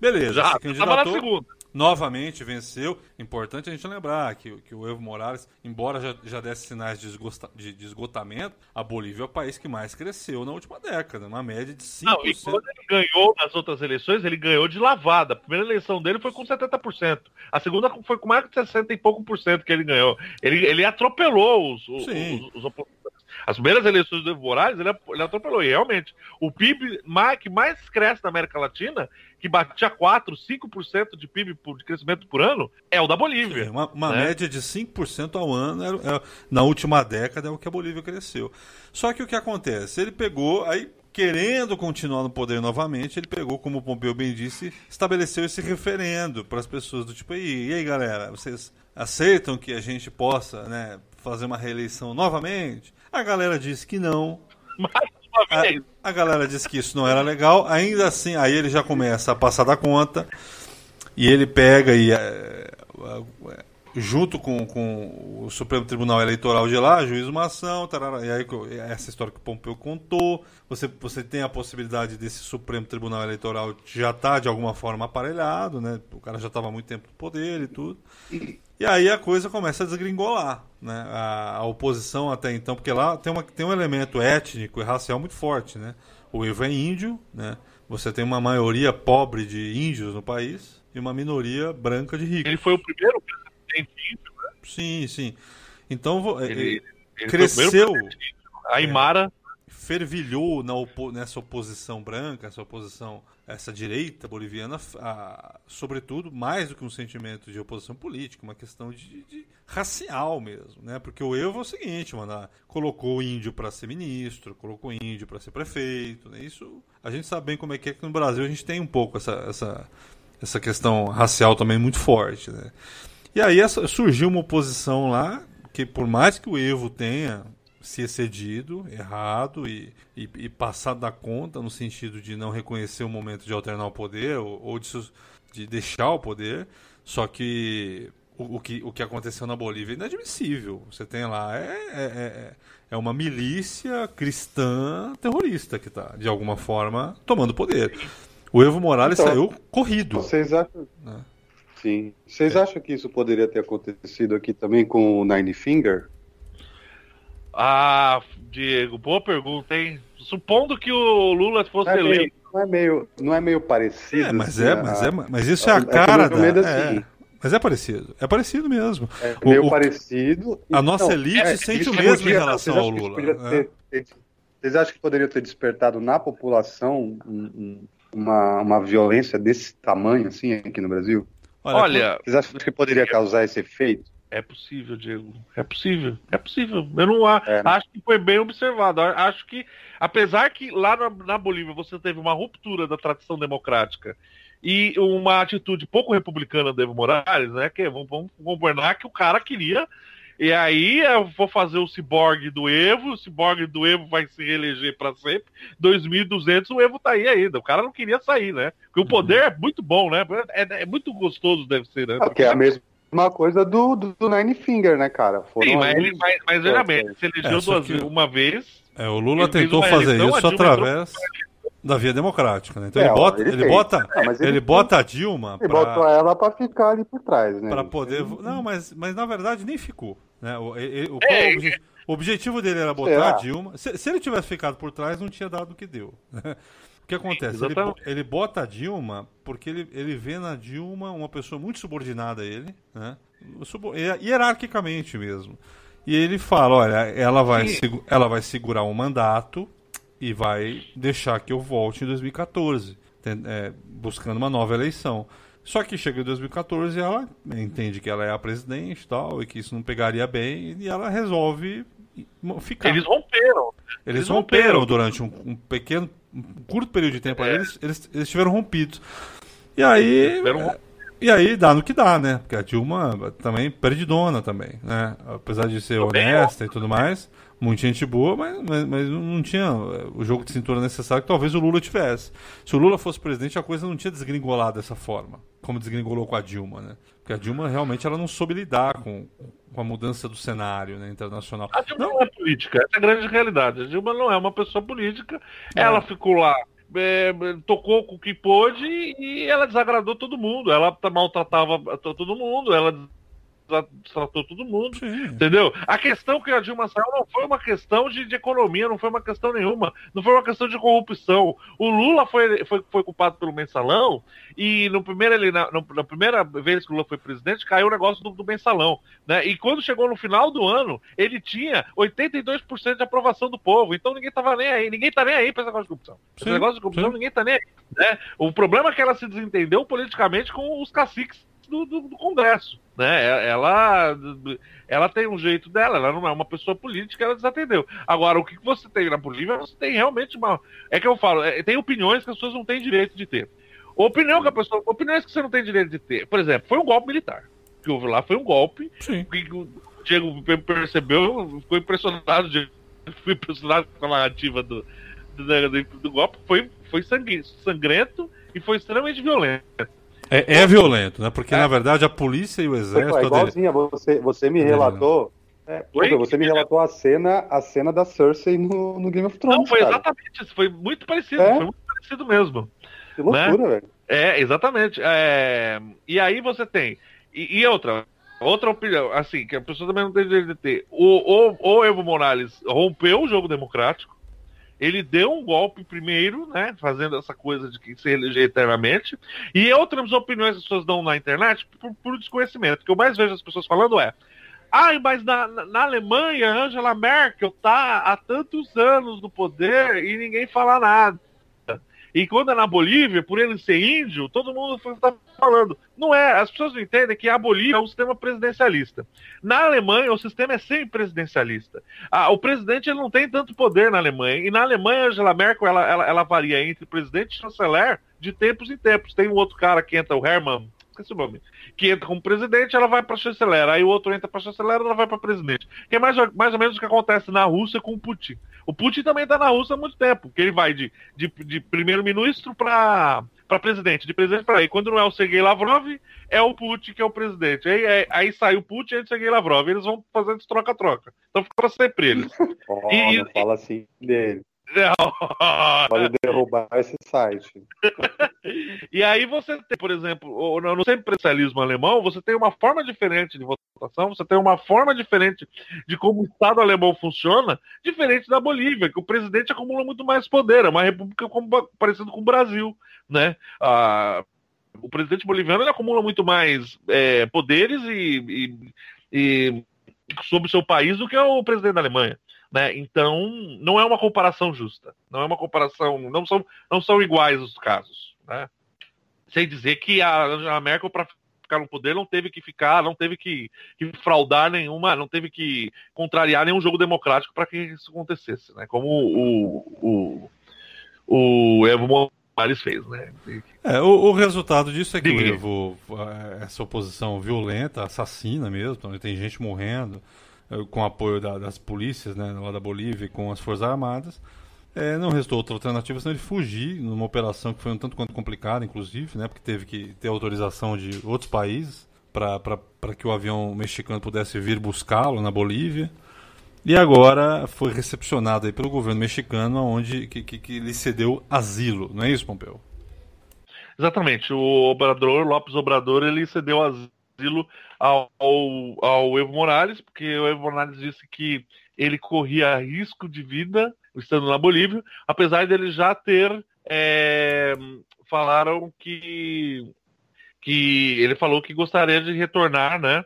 Beleza. Já. Se candidatou. Novamente venceu. Importante a gente lembrar que, que o Evo Morales, embora já, já desse sinais de, de, de, esgotamento, a Bolívia é o país que mais cresceu na última década, uma média de 5%. Não, e quando ele ganhou nas outras eleições, ele ganhou de lavada. A primeira eleição dele foi com 70%. A segunda foi com mais de 60 e pouco por cento que ele ganhou. Ele, ele atropelou os, os, os, os opositores. As primeiras eleições do Evo Morales, ele, ele atropelou. E realmente, o PIB mais, que mais cresce na América Latina, que batia 4, 5% de PIB por, de crescimento por ano, é o da Bolívia. Sim, uma, uma né? média de 5% ao ano é, é, na última década é o que a Bolívia cresceu. Só que o que acontece? Ele pegou, aí querendo continuar no poder novamente, ele pegou, como o Pompeu bem disse, estabeleceu esse referendo para as pessoas do tipo, e aí galera, vocês aceitam que a gente possa né, fazer uma reeleição novamente? A galera disse que não. A, a, galera disse que isso não era legal. Ainda assim, aí ele já começa a passar da conta. E ele pega e. Junto com, com o Supremo Tribunal Eleitoral de lá, juiz uma ação, tarara, e aí essa história que o Pompeu contou, você, você tem a possibilidade desse Supremo Tribunal Eleitoral já estar tá, de alguma forma aparelhado, né? O cara já estava há muito tempo no poder e tudo. E aí a coisa começa a desgringolar, né? A, a, oposição até então, porque lá tem, uma, tem um elemento étnico e racial muito forte, né? O Ivo é índio, né? Você tem uma maioria pobre de índios no país e uma minoria branca de ricos. Ele foi o primeiro né? Sim, sim. Então ele, ele cresceu. A Aymara fervilhou na opo nessa oposição branca, essa oposição, essa direita boliviana, a, sobretudo mais do que um sentimento de oposição política, uma questão de, de racial mesmo, né? Porque o Evo é o seguinte, mano, colocou o índio para ser ministro, colocou o índio para ser prefeito, né? Isso a gente sabe bem como é que é que no Brasil a gente tem um pouco essa, essa, essa questão racial também muito forte, né? E aí surgiu uma oposição lá que por mais que o Evo tenha se excedido, errado e, e, e, passado da conta no sentido de não reconhecer o momento de alternar o poder ou, ou de, de, deixar o poder. Só que o, o, que o que aconteceu na Bolívia é inadmissível. Você tem lá é, é, é, é uma milícia cristã terrorista que está, de alguma forma, tomando poder. O Evo Morales então, saiu corrido. Vocês acham. Né? Sim. Vocês é. acham que isso poderia ter acontecido aqui também com o Nine Finger? Ah, Diego, boa pergunta, hein? Supondo que o Lula fosse não é eleito. não, é meio, não é meio parecido? É, mas, assim, é, mas, é, mas isso é a, cara da... Assim. Mas é parecido. É parecido mesmo. É meio o, parecido. A nossa elite é, sente o mesmo podia, em relação ao Lula. Ter, ter, vocês acham que poderia ter despertado na população uma, uma violência desse tamanho, assim, aqui no Brasil? Olha, vocês acham que poderia causar esse efeito? É possível, Diego. É possível. É possível. Eu não é, né? acho que foi bem observado. Acho que, apesar que lá na, na, Bolívia você teve uma ruptura da tradição democrática e uma atitude pouco republicana do Evo Morales, né? Que vamos, vamos governar que o cara queria. E aí eu vou fazer o ciborgue do Evo, o ciborgue do Evo vai se reeleger para sempre. 2.200 o Evo tá aí ainda. O cara não queria sair, né? Porque o poder é muito bom, né? É, é muito gostoso, deve ser, né? Porque é a mesma uma coisa do, do, do, Nine Finger, né, cara? Foram Sim, mas, ele, mas, mas veja bem, se elegeu é, duas que... uma vez. É, o Lula tentou fazer isso através da via democrática, né? Então é, ele bota, ele, ele bota, não, ele, ele bota a Dilma. Ele pra... botou ela para ficar ali por trás, né? Para poder. Não, mas, mas na verdade nem ficou. Né? O, ele, o, é, o, o objetivo dele era botar a Dilma. Se, se, ele tivesse ficado por trás, não tinha dado o que deu. Né? O que acontece? Ele, ele, bota a Dilma porque ele, ele vê na Dilma uma pessoa muito subordinada a ele, né? hierarquicamente mesmo. E ele fala, olha, ela vai, ela vai segurar um mandato e vai deixar que eu volte em 2014, é, buscando uma nova eleição. Só que chega em 2014 e ela entende que ela é a presidente e tal, e que isso não pegaria bem, e ela resolve ficar. Eles romperam. Eles, eles romperam, romperam durante um, um pequeno um curto período de tempo, é. eles, eles, eles estiveram rompidos. E aí. E aí dá no que dá, né? Porque a Dilma também perdidona também, né? Apesar de ser honesta e tudo mais, muita gente boa, mas, mas, mas, não tinha eh, o jogo de cintura necessário que talvez o Lula tivesse. Se o Lula fosse presidente, a coisa não tinha desgringolado dessa forma, como desgringolou com a Dilma, né? Porque a Dilma realmente ela não soube lidar com, com a mudança do cenário né, internacional. A Dilma não, não é política, essa é a grande realidade. A Dilma não é uma pessoa política, é. ela ficou lá é, tocou com o que pôde e ela desagradou todo mundo. Ela maltratava todo mundo, ela tratou todo mundo, Sim. entendeu? A questão que a Dilma saiu não foi uma questão de, de, economia, não foi uma questão nenhuma, não foi uma questão de corrupção. O Lula foi, foi, foi culpado pelo mensalão e no primeiro, ele, na, na primeira vez que o Lula foi presidente, caiu o negócio do, do mensalão, né? E quando chegou no final do ano, ele tinha 82% de aprovação do povo, então ninguém tava nem aí, ninguém tá nem aí pra esse negócio de corrupção. Esse negócio de corrupção, sim. ninguém tá nem aí, né? O problema é que ela se desentendeu politicamente com os caciques do, do, do, Congresso, né? Ela, ela tem um jeito dela, ela não é uma pessoa política, ela desatendeu. Agora, o que você tem na Bolívia, você tem realmente uma. É que eu falo, é, tem opiniões que as pessoas não têm direito de ter. Opinião que a pessoa. Opiniões que você não tem direito de ter. Por exemplo, foi um golpe militar. O que houve lá foi um golpe. Sim. Que o Diego percebeu, ficou impressionado, Diego, ficou impressionado com a narrativa do, do, do golpe. Foi, foi sangrento e foi extremamente violento. É, é violento, né? Porque é. na verdade a polícia e o exército. É igualzinha, você, você me relatou. É, você me relatou a cena, a cena da Cersei no, no Game of Thrones. Não, foi cara. exatamente isso, foi muito parecido, é? foi muito parecido mesmo. Que loucura, né? velho. É, exatamente. É... E aí você tem. E, e, outra, outra opinião, assim, que a pessoa também não tem direito de ter. O, o, o Evo Morales rompeu o jogo democrático ele deu um golpe primeiro, né, fazendo essa coisa de que se eleger eternamente, e outras opiniões que as pessoas dão na internet por, por desconhecimento. O que eu mais vejo as pessoas falando é: ai, mas na, na Alemanha, Angela Merkel tá há tantos anos no poder e ninguém fala nada. E quando é na Bolívia, por ele ser índio, todo mundo está falando. Não é, as pessoas não entendem que a Bolívia é um sistema presidencialista. Na Alemanha, o sistema é semi-presidencialista. Ah, o presidente ele não tem tanto poder na Alemanha. E na Alemanha, Angela Merkel, ela, ela, ela varia entre presidente e chanceler de tempos em tempos. Tem um outro cara que entra, o Hermann, esqueci o nome, que entra como presidente, ela vai para chanceler, aí o outro entra para chanceler, ela vai para presidente. Que é mais, mais ou menos o que acontece na Rússia com o Putin. O Putin também está na Rússia há muito tempo, que ele vai de, de, de primeiro-ministro para para presidente, de presidente para aí. Quando não é o Sergei Lavrov, é o Putin que é o presidente. Aí, é, aí sai o Putin e o Sergei Lavrov. Eles vão fazendo troca-troca. Então fica para sempre eles. <laughs> Oh, e, não fala assim dele. Pode derrubar esse site. <laughs> e aí você tem, por exemplo, no semipresidencialismo alemão, você tem uma forma diferente de votação, você tem uma forma diferente de como o Estado alemão funciona, diferente da Bolívia, que o presidente acumula muito mais poder, é uma república como, parecido com o Brasil, né? Ah, o presidente boliviano acumula muito mais é, poderes e, e, e sobre o seu país do que o presidente da Alemanha. Né? Então, não é uma comparação justa. Não é uma comparação. Não são, não são iguais os casos. Né? Sem dizer que a Angela Merkel, para ficar no poder, não teve que ficar, não teve que, que fraudar nenhuma, não teve que contrariar nenhum jogo democrático para que isso acontecesse. Né? Como o, o, o Evo Morales fez. Né? É, o, o, resultado disso é que o Evo, essa oposição violenta, assassina mesmo, tem gente morrendo. Eh, com apoio da, das polícias né, lá da Bolívia e com as Forças Armadas. É, não restou outra alternativa senão ele fugir numa operação que foi um tanto quanto complicada, inclusive, né, porque teve que ter autorização de outros países para que o avião mexicano pudesse vir buscá-lo na Bolívia. E agora foi recepcionado aí pelo governo mexicano, onde que, que, que lhe cedeu asilo, não é isso, Pompeu? Exatamente. O Obrador, Lopes Obrador, ele cedeu asilo asilo ao, ao, Evo Morales, porque o Evo Morales disse que ele corria risco de vida estando na Bolívia, apesar dele já ter é, falaram que que ele falou que gostaria de retornar, né?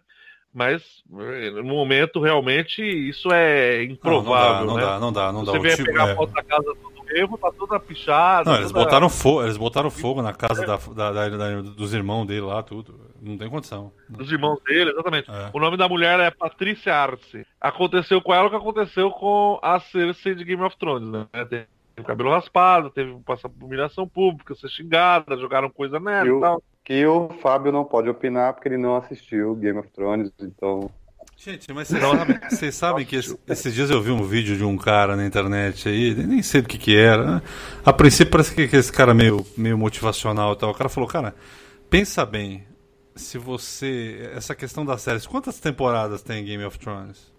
Mas no momento realmente isso é improvável, não, não dá, não dá, não dá, não dá. Você vem tipo, pegar é... a foto da casa erro, tá toda pichada. Não, eles botaram, fogo, eles botaram fogo na casa da, da, da, dos irmãos dele lá, tudo. Não tem condição. Dos irmãos dele, exatamente. É. O nome da mulher é Patrícia Arce. Aconteceu com ela o que aconteceu com a Cersei de Game of Thrones, né? Teve o cabelo raspado, teve passar por humilhação pública, ser xingada, jogaram coisa nela e tal. Que o Fábio não pode opinar porque ele não assistiu Game of Thrones, então Gente, mas vocês sabem, vocês sabem que esse, esses dias eu vi um vídeo de um cara na internet aí, nem sei do que que era. Né? A princípio parece que, que esse cara meio, meio motivacional e tal. O cara falou, cara, pensa bem, se você. Essa questão das séries, quantas temporadas tem Game of Thrones?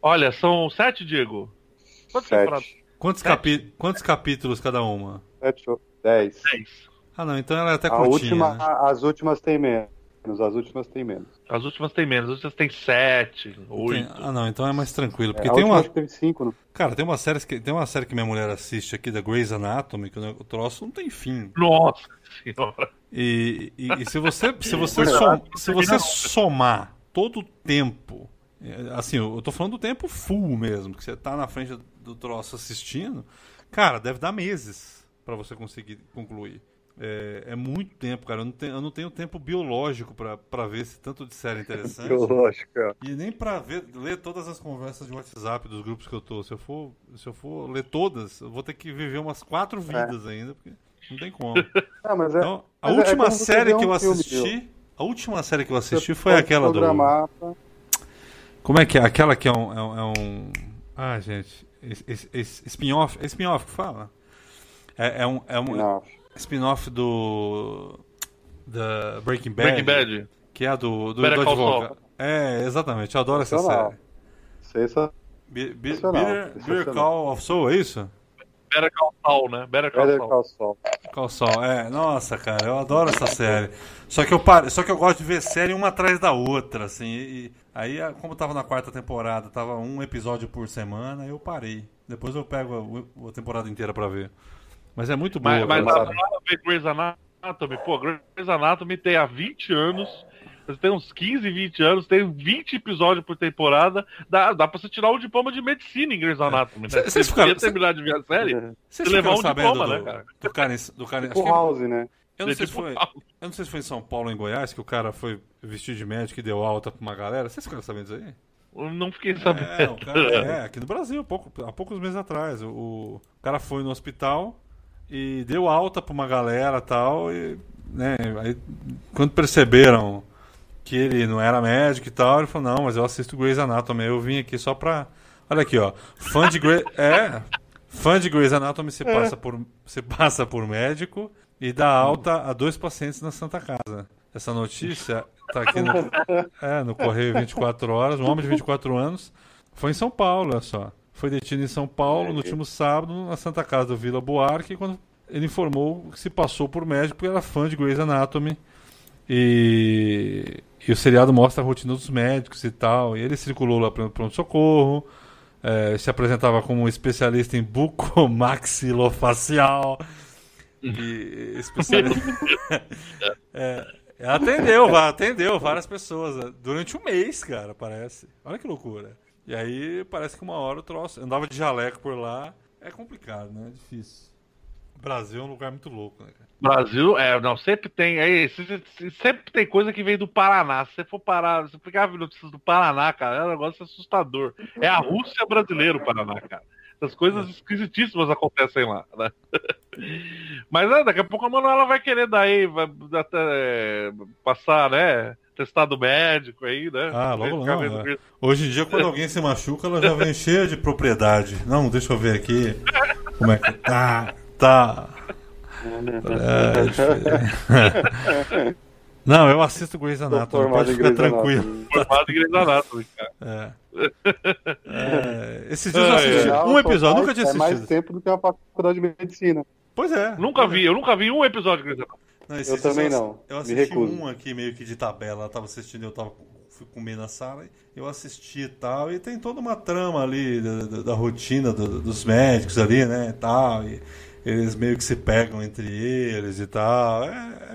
Olha, são sete, Diego. Quantas sete. temporadas? Quantos, capi... quantos capítulos cada uma? Sete dez. Dez. Ah, não, então ela é até a curtinha. Última, né? As últimas tem menos. As últimas tem menos. As últimas tem menos, as últimas tem sete, oito. Ah, não, então é mais tranquilo. Porque é, tem uma. Teve cinco, né? Cara, tem uma, série que, tem uma série que minha mulher assiste aqui, da Grey's Anatomy, que o troço não tem fim. Nossa senhora. E, e, e se você, se <laughs> você, som, se você somar todo o tempo. É, assim, eu tô falando do tempo full mesmo, que você tá na frente do troço assistindo. Cara, deve dar meses para você conseguir concluir. É, é, muito tempo, cara. Eu não tenho, eu não tenho tempo biológico para ver esse tanto de série interessante. <laughs> biológico, é. E nem para ver, ler todas as conversas de WhatsApp dos grupos que eu tô. Se eu for, se eu for ler todas, eu vou ter que viver umas quatro é. vidas é. ainda, porque não tem como. <laughs> Ah, mas é, então, a é última série que eu assisti, filme, a última série que eu assisti foi aquela do. Como é que é? Aquela que é um, é um... ah, gente, spin-off, spin-off que fala? É, é um, é um spin-off do. Da Breaking Bad. Breaking Bad. Que é a do, do, do advogado. É, exatamente, eu adoro essa série. Sensacional. Bitter, Bitter Call of Soul, é isso? Better Call Saul, né? Better Call, Better Call Saul. Call Saul, é. Nossa, cara, eu adoro essa série. Só que eu pare... Só que eu gosto de ver série uma atrás da outra, assim. E... Aí, como tava na quarta temporada, tava um episódio por semana, eu parei. Depois eu pego a, a temporada inteira pra ver. Mas é muito boa. Mas, mas ver Grey's Anatomy, pô, Grey's Anatomy tem há 20 anos. Tem uns 15, 20 anos, tem 20 episódios por temporada. Dá, dá pra você tirar o diploma de medicina em Grey's é. Anatomy, né? Vocês ficaram, terminar de ver a série, você levar um diploma, do, né, cara? Do Karen, do Karen, tipo House, né? Eu não, sei se foi, eu não sei se foi em São Paulo ou em Goiás que o cara foi vestido de médico e deu alta pra uma galera. Vocês ficaram sabendo disso aí? Eu não fiquei sabendo. É, cara, é aqui no Brasil, pouco, há poucos meses atrás. O, o cara foi no hospital, e deu alta pra uma galera tal, e né, aí, quando perceberam que ele não era médico e tal, ele falou, não, mas eu assisto Grey's Anatomy, eu vim aqui só pra... Olha aqui, ó, fã de Grey's... <laughs> É, fã de Grey's Anatomy se É. passa, por, se passa por médico e dá alta a dois pacientes na Santa Casa. Essa notícia tá aqui no, <laughs> é, no Correio 24 Horas, um homem de 24 anos, foi em São Paulo, olha só. Foi detido em São Paulo no último sábado, na Santa Casa do Vila Buarque, quando ele informou que se passou por médico porque era fã de Grey's Anatomy. E, e o seriado mostra a rotina dos médicos e tal. E ele circulou lá para o pronto-socorro, eh, se apresentava como um especialista em bucomaxilofacial. E especialista. <laughs> É, atendeu, atendeu várias pessoas eh, durante um mês, cara, parece. Olha que loucura. E aí parece que uma hora o troço. Andava de jaleco por lá. É complicado, né? É difícil. Brasil é um lugar muito louco, né, cara? Brasil, é, não, sempre tem. Se- sempre tem coisa que vem do Paraná. Se você for parar, se pegar notícias do Paraná, cara, é um negócio assustador. É a Rússia brasileira, o Paraná, cara. Essas coisas esquisitíssimas acontecem lá, né? <laughs> Mas é, daqui a pouco a Manuela vai querer daí, vai até, é, passar, né? Testado médico aí, né? Ah, logo não, vendo é. Hoje em dia, quando alguém se machuca, ela já vem <laughs> cheia de propriedade. Não, deixa eu ver aqui. Como é que tá? Tá. É, eu <laughs> ver. Não, eu assisto Grey's Anatomy, pode ficar Grey's tranquilo. Formado em Grey's Anatomy, cara. É. <laughs> É, esses dias eu assisti um só episódio, nunca tinha É mais assistido. tempo do que uma faculdade de medicina. Pois é. Nunca vi, eu nunca vi um episódio de Grey's Anatomy. Não, Eu também ass- não. Eu Me assisti recuso. um aqui meio que de tabela. Eu tava assistindo, eu tava fui comer na sala, eu assisti e tal, e tem toda uma trama ali da, da- da rotina do- dos médicos ali, né, e tal, e eles meio que se pegam entre eles e tal. É,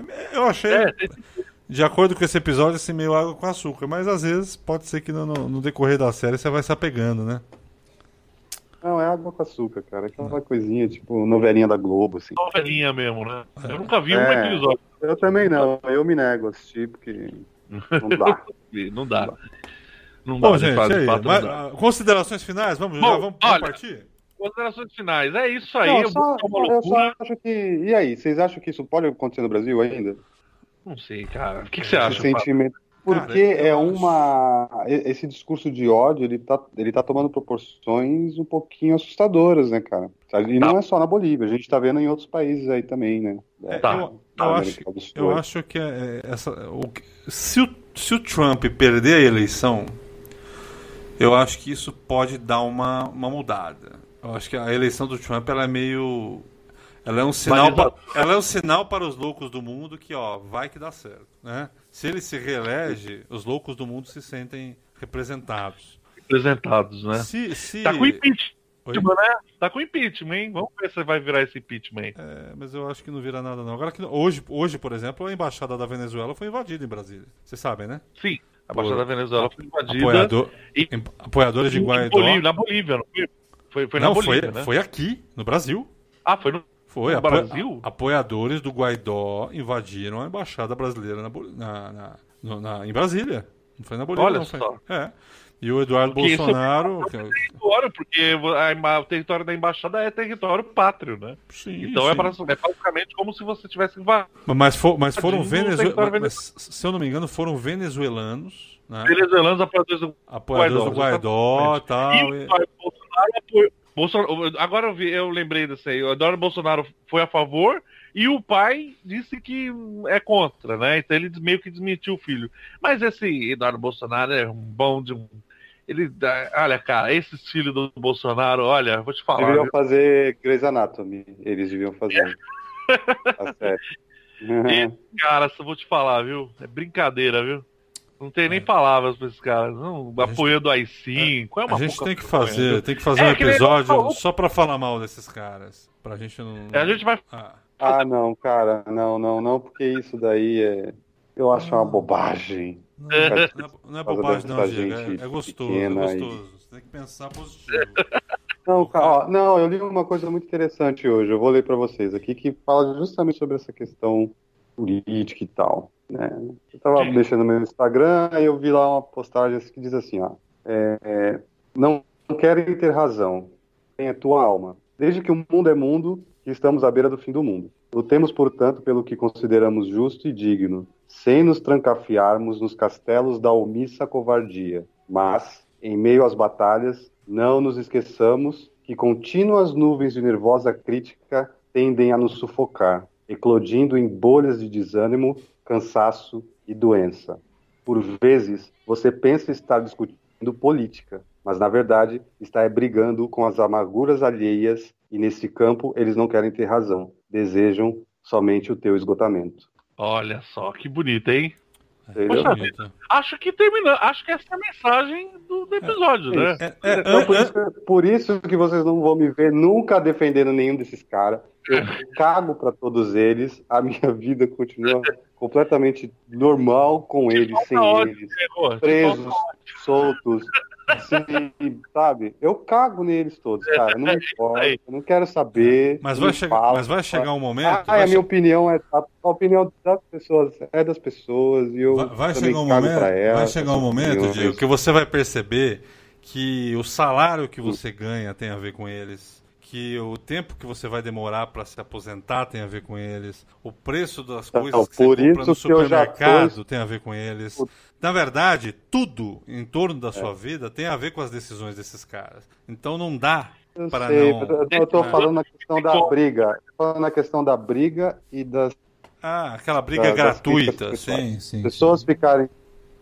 é- eu achei, É, de acordo com esse episódio, assim, meio água com açúcar, mas às vezes pode ser que no, no- no decorrer da série você vai se apegando, né? Não, é água com açúcar, cara. Aquela coisinha, tipo, novelinha da Globo, assim. novelinha mesmo, né? Eu nunca vi um É. episódio. Eu também não, eu me nego a assistir, porque não dá. <laughs> Não dá. Não dá, Bom, gente, aí, fato, não mas, dá. ah, considerações finais? Vamos, Bom, já vamos, vamos olha, partir? Considerações finais. É isso aí. Não, eu só, eu só acho que. E aí, vocês acham que isso pode acontecer no Brasil ainda? Não sei, cara. O que, que você acha? Sentimento. Porque Cara, é uma. Esse discurso de ódio, ele tá, ele tá tomando proporções um pouquinho assustadoras, né, cara? E não é só na Bolívia, a gente tá vendo em outros países aí também, né? É, Tá. eu, eu acho, eu acho que é, é, essa, o se, o, se o Trump perder a eleição, eu acho que isso pode dar uma, uma mudada. Eu acho que a eleição do Trump ela é meio. Ela é um sinal, Balizador. ela é um sinal para os loucos do mundo que ó, vai que dá certo. Né? Se ele se reelege, os loucos do mundo se sentem representados. Representados, né? Se, se... Tá com impeachment, Oi? né? Tá com impeachment, hein? Vamos ver se vai virar esse impeachment. aí. É, mas eu acho que não vira nada não. Agora que hoje, hoje, por exemplo, a embaixada da Venezuela foi invadida em Brasília. Vocês sabem, né? Sim, a Por- Baixada da Venezuela foi invadida. Apoiador, e- apoiadores de Guaidó. Bolívia, na Bolívia, não foi? Foi, foi na não, Bolívia, foi, né? foi aqui, no Brasil. Ah, foi no. Foi. Apo- Brasil? apoiadores do Guaidó invadiram a embaixada brasileira na, na- na- na- em Brasília. Não foi na Bolívia, Olha não. Foi. só. É. E o Eduardo Porque isso é Bolsonaro. território, porque a o território da embaixada é território pátrio, né? Sim, Então sim. é, pra- é basicamente como se você tivesse invadido. Mas, fo- mas foram venezuelanos. Se eu não me engano, foram venezuelanos. Né? Venezuelanos apoiadores do Apoiadores do Guaidó e tal. E e- o Bolsonaro apoiou. Bolsonaro, agora eu, vi, eu lembrei disso aí. O Eduardo Bolsonaro foi a favor e o pai disse que é contra, né? Então ele meio que desmentiu o filho. Mas esse Eduardo Bolsonaro é um bom de um. Ele, olha, cara, esses filhos do Bolsonaro, olha, vou te falar. Deveriam viu? fazer Grey's Anatomy. Eles deviam fazer. <laughs> Tá certo. Cara, só vou te falar, viu? É brincadeira, viu? Não tem nem É. palavras pra esses caras. Não, gente- apoiando o AI-5. É uma A gente tem que fazer, tem que fazer É, um episódio só pra falar mal desses caras. Pra gente não. A gente vai Ah, Ah, não, cara. Não, não, não, porque isso daí é. Eu acho uma bobagem. não, É. não é, não é bobagem, não, Diego. gente É, é gostoso, é e- gostoso. Você tem que pensar positivo. <laughs> Não, ca- ó, não, eu li uma coisa muito interessante hoje. Eu vou ler para vocês aqui que fala justamente sobre essa questão política e tal. Né? Eu tava Sim. mexendo no meu Instagram e eu vi lá uma postagem que diz assim, ó, é, é, não querem ter razão, tem a tua alma. Desde que o mundo é mundo, estamos à beira do fim do mundo. Lutemos, portanto, pelo que consideramos justo e digno, sem nos trancafiarmos nos castelos da omissa covardia. Mas, em meio às batalhas, não nos esqueçamos que contínuas nuvens de nervosa crítica tendem a nos sufocar, eclodindo em bolhas de desânimo, cansaço e doença. Por vezes, você pensa estar discutindo política, mas na verdade está brigando com as amarguras alheias e nesse campo eles não querem ter razão, desejam somente o teu esgotamento. Olha só, que bonito, hein? Poxa, acho que terminando, acho que essa é a mensagem do, do episódio, né? é, né? É, é, então, por, isso, por, isso, que vocês não vão me ver nunca defendendo nenhum desses caras. Eu cago para todos eles, a minha vida continua completamente normal com eles, sem eles, presos, soltos, Sim, sabe? Eu cago neles todos, cara. Não me importa. Eu não quero saber. Mas vai, chegar, mas vai chegar um momento. Ah, a minha opinião é. A, opinião das pessoas é das pessoas. E eu vai, vai chegar um momento. Vai chegar um momento, Diego, que você vai perceber que o salário que você ganha tem a ver com eles que o tempo que você vai demorar para se aposentar tem a ver com eles, o preço das coisas então, que você compra no supermercado tô... tem a ver com eles. Na verdade, tudo em torno da sua é. vida tem a ver com as decisões desses caras. Então não dá para não. Eu estou falando na questão da briga, falando na questão da briga e das. Ah, aquela briga da, gratuita, sim, sim. Pessoas sim. ficarem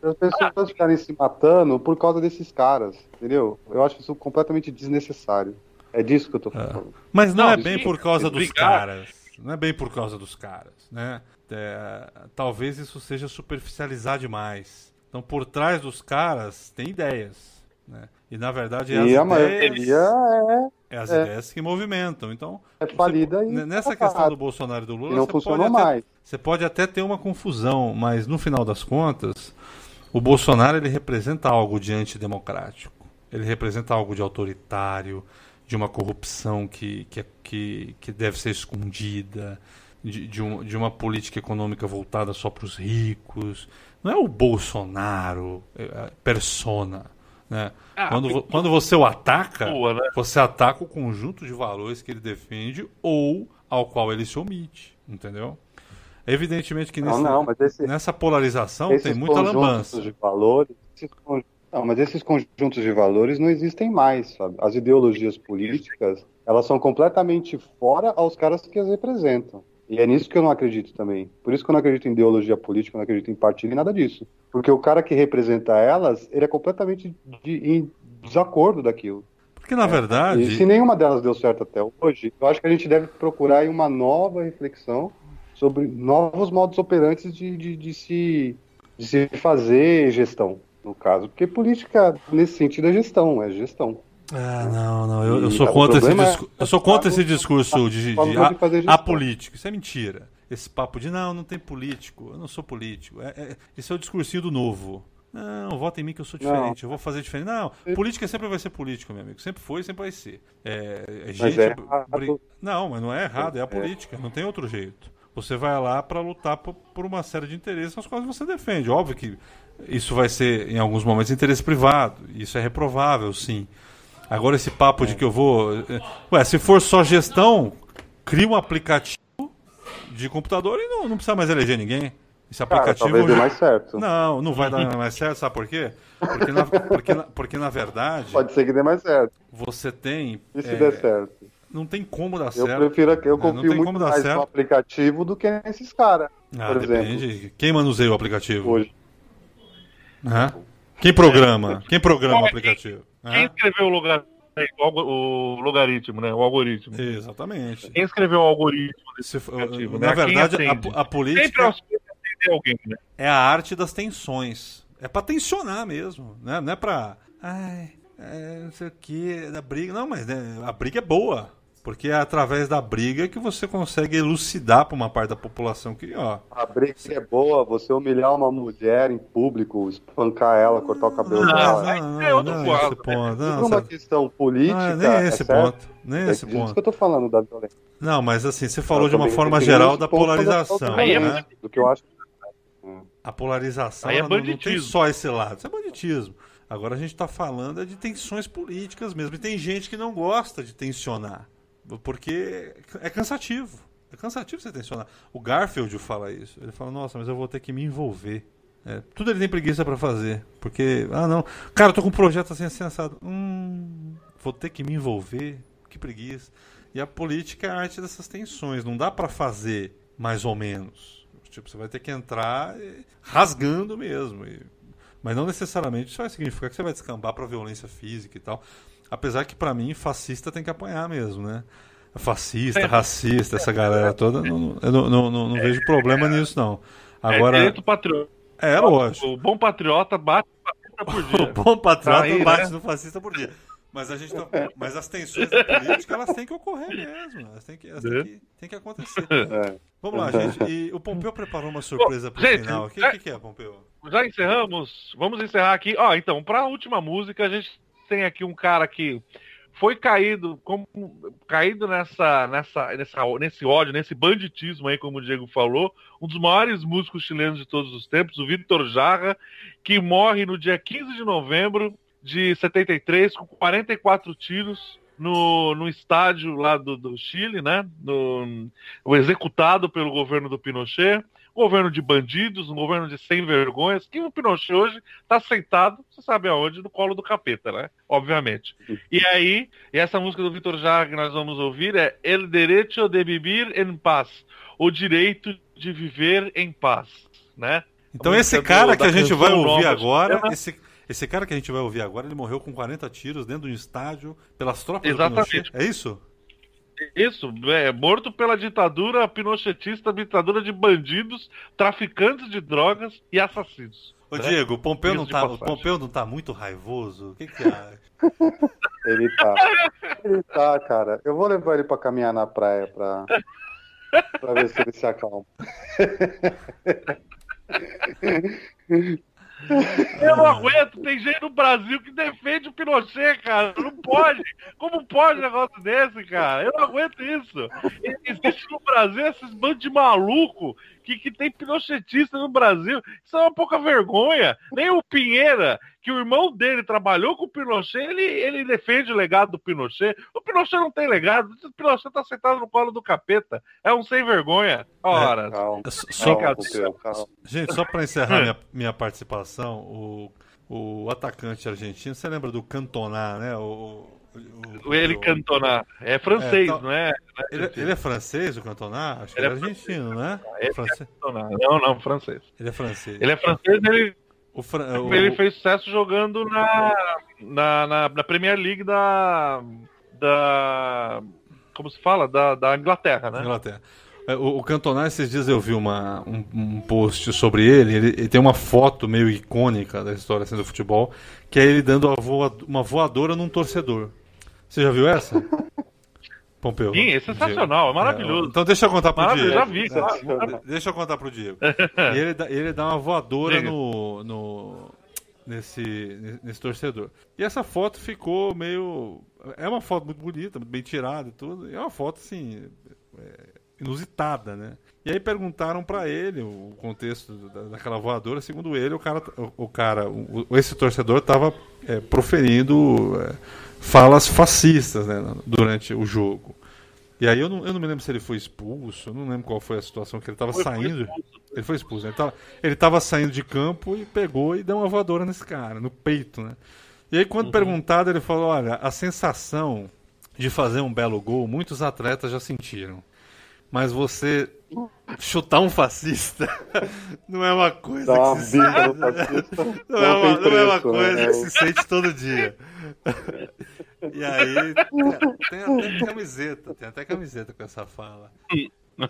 as pessoas ficarem se matando por causa desses caras, entendeu? Eu acho isso completamente desnecessário. É disso que eu tô é. falando. É. Mas não, não, é bem por causa dos caras. Não é bem por causa dos caras, né? É, talvez isso seja superficializar demais. Então, por trás dos caras tem ideias, né? E na verdade é as e a ideias, é, é as é, ideias que movimentam. Então, é falida você, e nessa questão do Bolsonaro e do Lula, não funcionou mais. Até, você pode até ter uma confusão, mas no final das contas, o Bolsonaro ele representa algo de antidemocrático. Ele representa algo de autoritário de uma corrupção que, que, que, que deve ser escondida, de, de, um, de uma política econômica voltada só para os ricos. Não é o Bolsonaro, é, é persona. Né? Ah, quando, quando você o ataca, boa, né? você ataca o conjunto de valores que ele defende ou ao qual ele se omite. Entendeu? Evidentemente que nesse, não, não, esse, nessa polarização tem muita lambança. De valores, não, mas esses conjuntos de valores não existem mais, sabe? As ideologias políticas, elas são completamente fora aos caras que as representam. E é nisso que eu não acredito também. Por isso que eu não acredito em ideologia política, eu não acredito em partido e nada disso. Porque o cara que representa elas, ele é completamente de, em desacordo daquilo. Porque na verdade. E se nenhuma delas deu certo até hoje, eu acho que a gente deve procurar uma nova reflexão sobre novos modos operantes de, de, de se, de se fazer gestão no caso. Porque política, nesse sentido, é gestão, é gestão. Ah, não, não. Eu, eu sou, contra esse, discu eu sou contra esse discurso de, de, de apolítico. Isso é mentira. Esse papo de não, não tem político, eu não sou político. É, é, esse é o discursinho do novo. Não, vota em mim que eu sou diferente, não. eu vou fazer diferente. Não, política sempre vai ser política, meu amigo. Sempre foi, sempre vai ser. É, é gente. É não, mas não é errado, é a é. política, não tem outro jeito. Você vai lá para lutar por, por, uma série de interesses aos quais você defende. Óbvio que isso vai ser, em alguns momentos, interesse privado. Isso é reprovável, sim. Agora, esse papo de que eu vou. Eh, ué, se for só gestão, cria um aplicativo de computador e não, não precisa mais eleger ninguém. Esse aplicativo. Cara, talvez mais certo. Não, não vai dar mais certo, sabe por quê? Porque na, porque, na, porque na verdade. Pode ser que dê mais certo. Você tem. E se é, der certo? Não tem como dar certo. Eu prefiro, eu confio muito mais certo. no aplicativo do que nesses caras. Ah, por depende. Exemplo. Quem manuseia o aplicativo? Hoje. Quem programa? Quem programa o aplicativo? Quem escreveu o, lugar, o logaritmo, né? O algoritmo. Exatamente. Quem escreveu o algoritmo desse aplicativo? Na né? verdade, a, a, política alguém, né? é a arte das tensões. É para tensionar mesmo, né? Não é para ai, é, não sei o que, da briga. Não, mas né, a briga é boa. Porque é através da briga que você consegue elucidar para uma parte da população que, ó. A briga é boa, você humilhar uma mulher em público, espancar ela, cortar o cabelo não, dela. Não, não, não, não, esse ponto. Não, uma questão política. Não, nem esse é ponto. Nem é esse ponto. isso que eu tô falando da violência. Não, mas assim, você falou de uma forma geral da polarização. Aí é né? Do que eu acho. A polarização é não, não tem só esse lado, isso é banditismo. Agora a gente está falando é de tensões políticas mesmo. E tem gente que não gosta de tensionar Porque é cansativo. É cansativo você tensionar. O Garfield fala isso. Ele fala, nossa, mas eu vou ter que me envolver. É, tudo ele tem preguiça para fazer. Porque, ah não, cara, eu tô com um projeto assim sensado. Hum, vou ter que me envolver. Que preguiça. E a política é a arte dessas tensões. Não dá para fazer mais ou menos. Tipo, você vai ter que entrar rasgando mesmo. E... Mas não necessariamente isso vai significar que você vai descambar para violência física e tal. Apesar que para mim fascista tem que apanhar mesmo, né? Fascista, é. racista, essa galera toda, não, eu não, não, não, não vejo problema nisso não. Agora, é patriota. É, lógico. O bom patriota bate no fascista por <laughs> dia. o bom patriota tá aí, bate né? no fascista por dia. Mas, a gente tá, mas as tensões da política, elas têm que ocorrer mesmo. Elas têm que, elas têm que, têm que acontecer. É. Vamos lá, gente. E o Pompeu preparou uma surpresa para o final. O que, que, que, é, Pompeu? Já encerramos. Vamos encerrar aqui. Ó, então, para a última música, a gente tem aqui um cara que foi caído, como, caído nessa, nessa, nessa, nesse ódio, nesse banditismo aí, como o Diego falou, um dos maiores músicos chilenos de todos os tempos, o Vitor Jarra, que morre no dia 15 de novembro de 73 com 44 tiros no, no estádio lá do, do Chile, né? No, executado pelo governo do Pinochet governo de bandidos, um governo de sem vergonhas, que o Pinochet hoje está sentado, você sabe aonde, no colo do capeta, né? Obviamente. E aí, e essa música do Vitor Jara que nós vamos ouvir é El Derecho de Vivir en Paz, o direito de viver em paz, né? Então esse cara do, que a gente vai ouvir agora, esse, esse cara que a gente vai ouvir agora, ele morreu com 40 tiros dentro de um estádio pelas tropas Exatamente. do Pinochet. É isso? Isso, é morto pela ditadura pinochetista, ditadura de bandidos, traficantes de drogas e assassinos. Ô né? Diego, o Pompeu, não tá, o Pompeu não tá muito raivoso? O que que acha? <laughs> ele tá. Ele tá, cara. Eu vou levar ele pra caminhar na praia pra, pra ver se ele se acalma. <laughs> Eu não aguento, tem gente no Brasil que defende o Pinochet, cara. Não pode. Como pode um negócio desse, cara? Eu não aguento isso. Existe no Brasil esses bandos de maluco que, que tem pinochetista no Brasil. Isso é uma pouca vergonha. Nem o Pinheira, que o irmão dele trabalhou com o Pinochet, ele, ele defende o legado do Pinochet. O Pinochet não tem legado. O Pinochet tá sentado no colo do capeta. É um sem vergonha. Ora. É, calma, só, calma, calma. Gente, só para encerrar <laughs> minha, minha participação, o, o atacante argentino, você lembra do Cantona, né? O, o, ele Cantona. É francês, é, tá, não é? Ele, ele, é francês, o Cantona? Acho que ele é, é argentino, né? Ele é não, não, francês. Ele é francês. Ele é francês, ele. O Fran... o... Ele fez sucesso jogando na, na, na, na, Premier League da. da. Como se fala? Da, da Inglaterra, né? Inglaterra. É, o, o Cantona, esses dias eu vi uma, um, um post sobre ele, ele, ele. tem uma foto meio icônica da história assim, do futebol, que é ele dando uma voadora num torcedor. Você já viu essa? <laughs> Pompeu. Sim, é sensacional, é maravilhoso. É, então deixa eu contar pro Diego. Eu já vi, claro. Deixa eu contar pro Diego. <laughs> e ele dá, ele dá uma voadora no, no, nesse, nesse torcedor. E essa foto ficou meio. É uma foto muito bonita, muito bem tirada e tudo. E é uma foto assim. É, inusitada, né? E aí perguntaram para ele o contexto daquela voadora. Segundo ele, o cara, o, o cara, o, esse torcedor estava é, proferindo é, falas fascistas né, durante o jogo. E aí eu não, eu não me lembro se ele foi expulso, eu não lembro qual foi a situação que ele estava saindo. Ele foi expulso. Né? Ele estava saindo de campo e pegou e deu uma voadora nesse cara, no peito, né? E aí quando uhum. perguntado, ele falou, olha, a sensação de fazer um belo gol, muitos atletas já sentiram. Mas você chutar um fascista <laughs> não é uma coisa Dá uma que se sente. <laughs> Não, não, é uma, não é uma coisa né? que se sente todo dia. E aí, tem até camiseta, tem até camiseta com essa fala.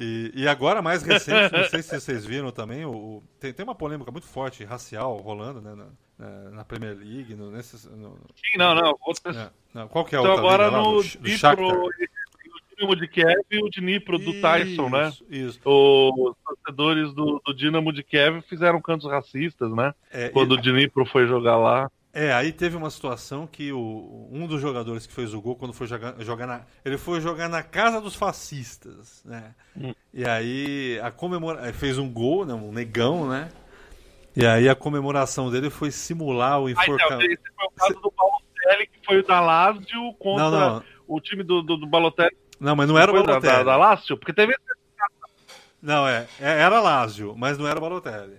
E, e agora, mais recente, não sei se vocês viram também, o, tem, tem uma polêmica muito forte, racial, rolando né, na, na Premier League. No, nesses, no, Sim, não, não. Outras... É, não qual que é a então, outra agora liga, no, no Dinamo de Kiev e o Dnipro do isso, Tyson, né? Isso. Os torcedores do, do Dinamo de Kiev fizeram cantos racistas, né? É, Quando e... o Dnipro foi jogar lá. É, aí teve uma situação que o, um dos jogadores que fez o gol, quando foi jogar, jogar na. Ele foi jogar na casa dos fascistas, né? Hum. E aí a comemora, fez um gol, né? Um negão, né? E aí a comemoração dele foi simular o enforcamento. Ah, então, esse foi o caso do Paulo Celli, que foi o da Lazio contra. Não, não o time do, do, do Balotelli Não, mas não era o da, Balotelli. da, da Lazio? Porque teve. Não, é, é- era Lazio, mas não era o Balotelli.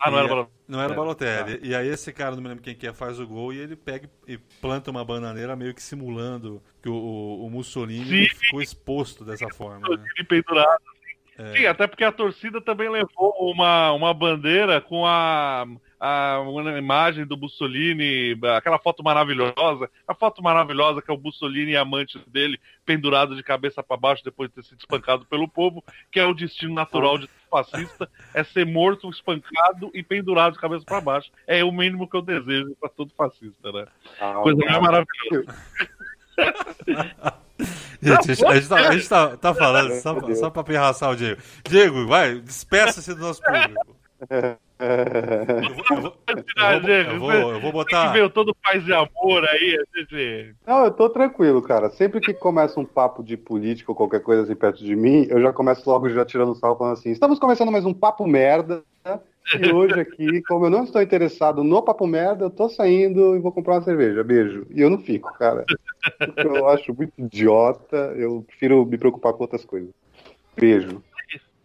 Ah, não era Balotelli. Não era o É, Balotelli. E aí esse cara, não me lembro quem que é, faz o gol e ele pega e planta uma bananeira meio que simulando que o, o- o Mussolini Sim. ficou exposto dessa forma. Né? Ele pendurado. É. Sim, até porque a torcida também levou uma, uma bandeira com a, a uma imagem do Mussolini, aquela foto maravilhosa, a foto maravilhosa que é o Mussolini e a amante dele pendurado de cabeça para baixo depois de ter sido espancado pelo povo, que é o destino natural de todo fascista, é ser morto, espancado e pendurado de cabeça para baixo. É o mínimo que eu desejo para todo fascista, né? Ah, Coisa mais maravilhosa. <laughs> Gente, a gente, a gente tá, a gente tá- tá falando só, só pra pirraçar o Diego. Diego, vai, despeça-se do nosso público. <laughs> Eu vou, eu eu botar. veio todo paz e amor aí, gente... Não, eu tô tranquilo, cara. Sempre que começa um papo de política ou qualquer coisa assim perto de mim, eu já começo logo já tirando sarro falando assim: estamos começando mais um papo merda. E hoje aqui, como eu não estou interessado no papo merda, eu tô saindo e vou comprar uma cerveja. Beijo. E eu não fico, cara. Porque eu acho muito idiota. Eu prefiro me preocupar com outras coisas. Beijo.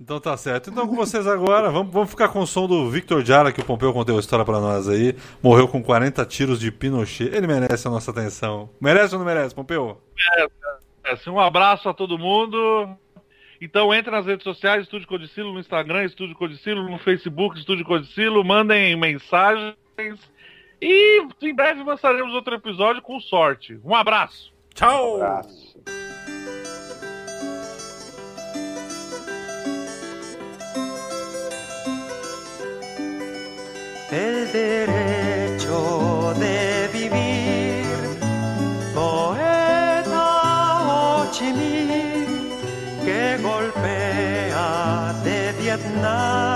Então tá certo. Então com vocês agora, vamos, vamos ficar com o som do Victor Jara, que o Pompeu contou a história pra nós aí. Morreu com 40 tiros de Pinochet. Ele merece a nossa atenção. Merece ou não merece, Pompeu? Assim, um abraço a todo mundo. Então entre nas redes sociais, Estúdio Codicilo no Instagram, Estúdio Codicilo no Facebook, Estúdio Codicilo, mandem mensagens e em breve lançaremos outro episódio com sorte. Um abraço. Tchau! Abraço. El derecho de vivir. Poeta Ho que golpea de Vietnam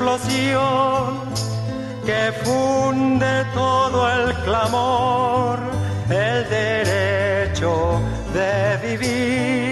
explosión que funde todo el clamor, el derecho de vivir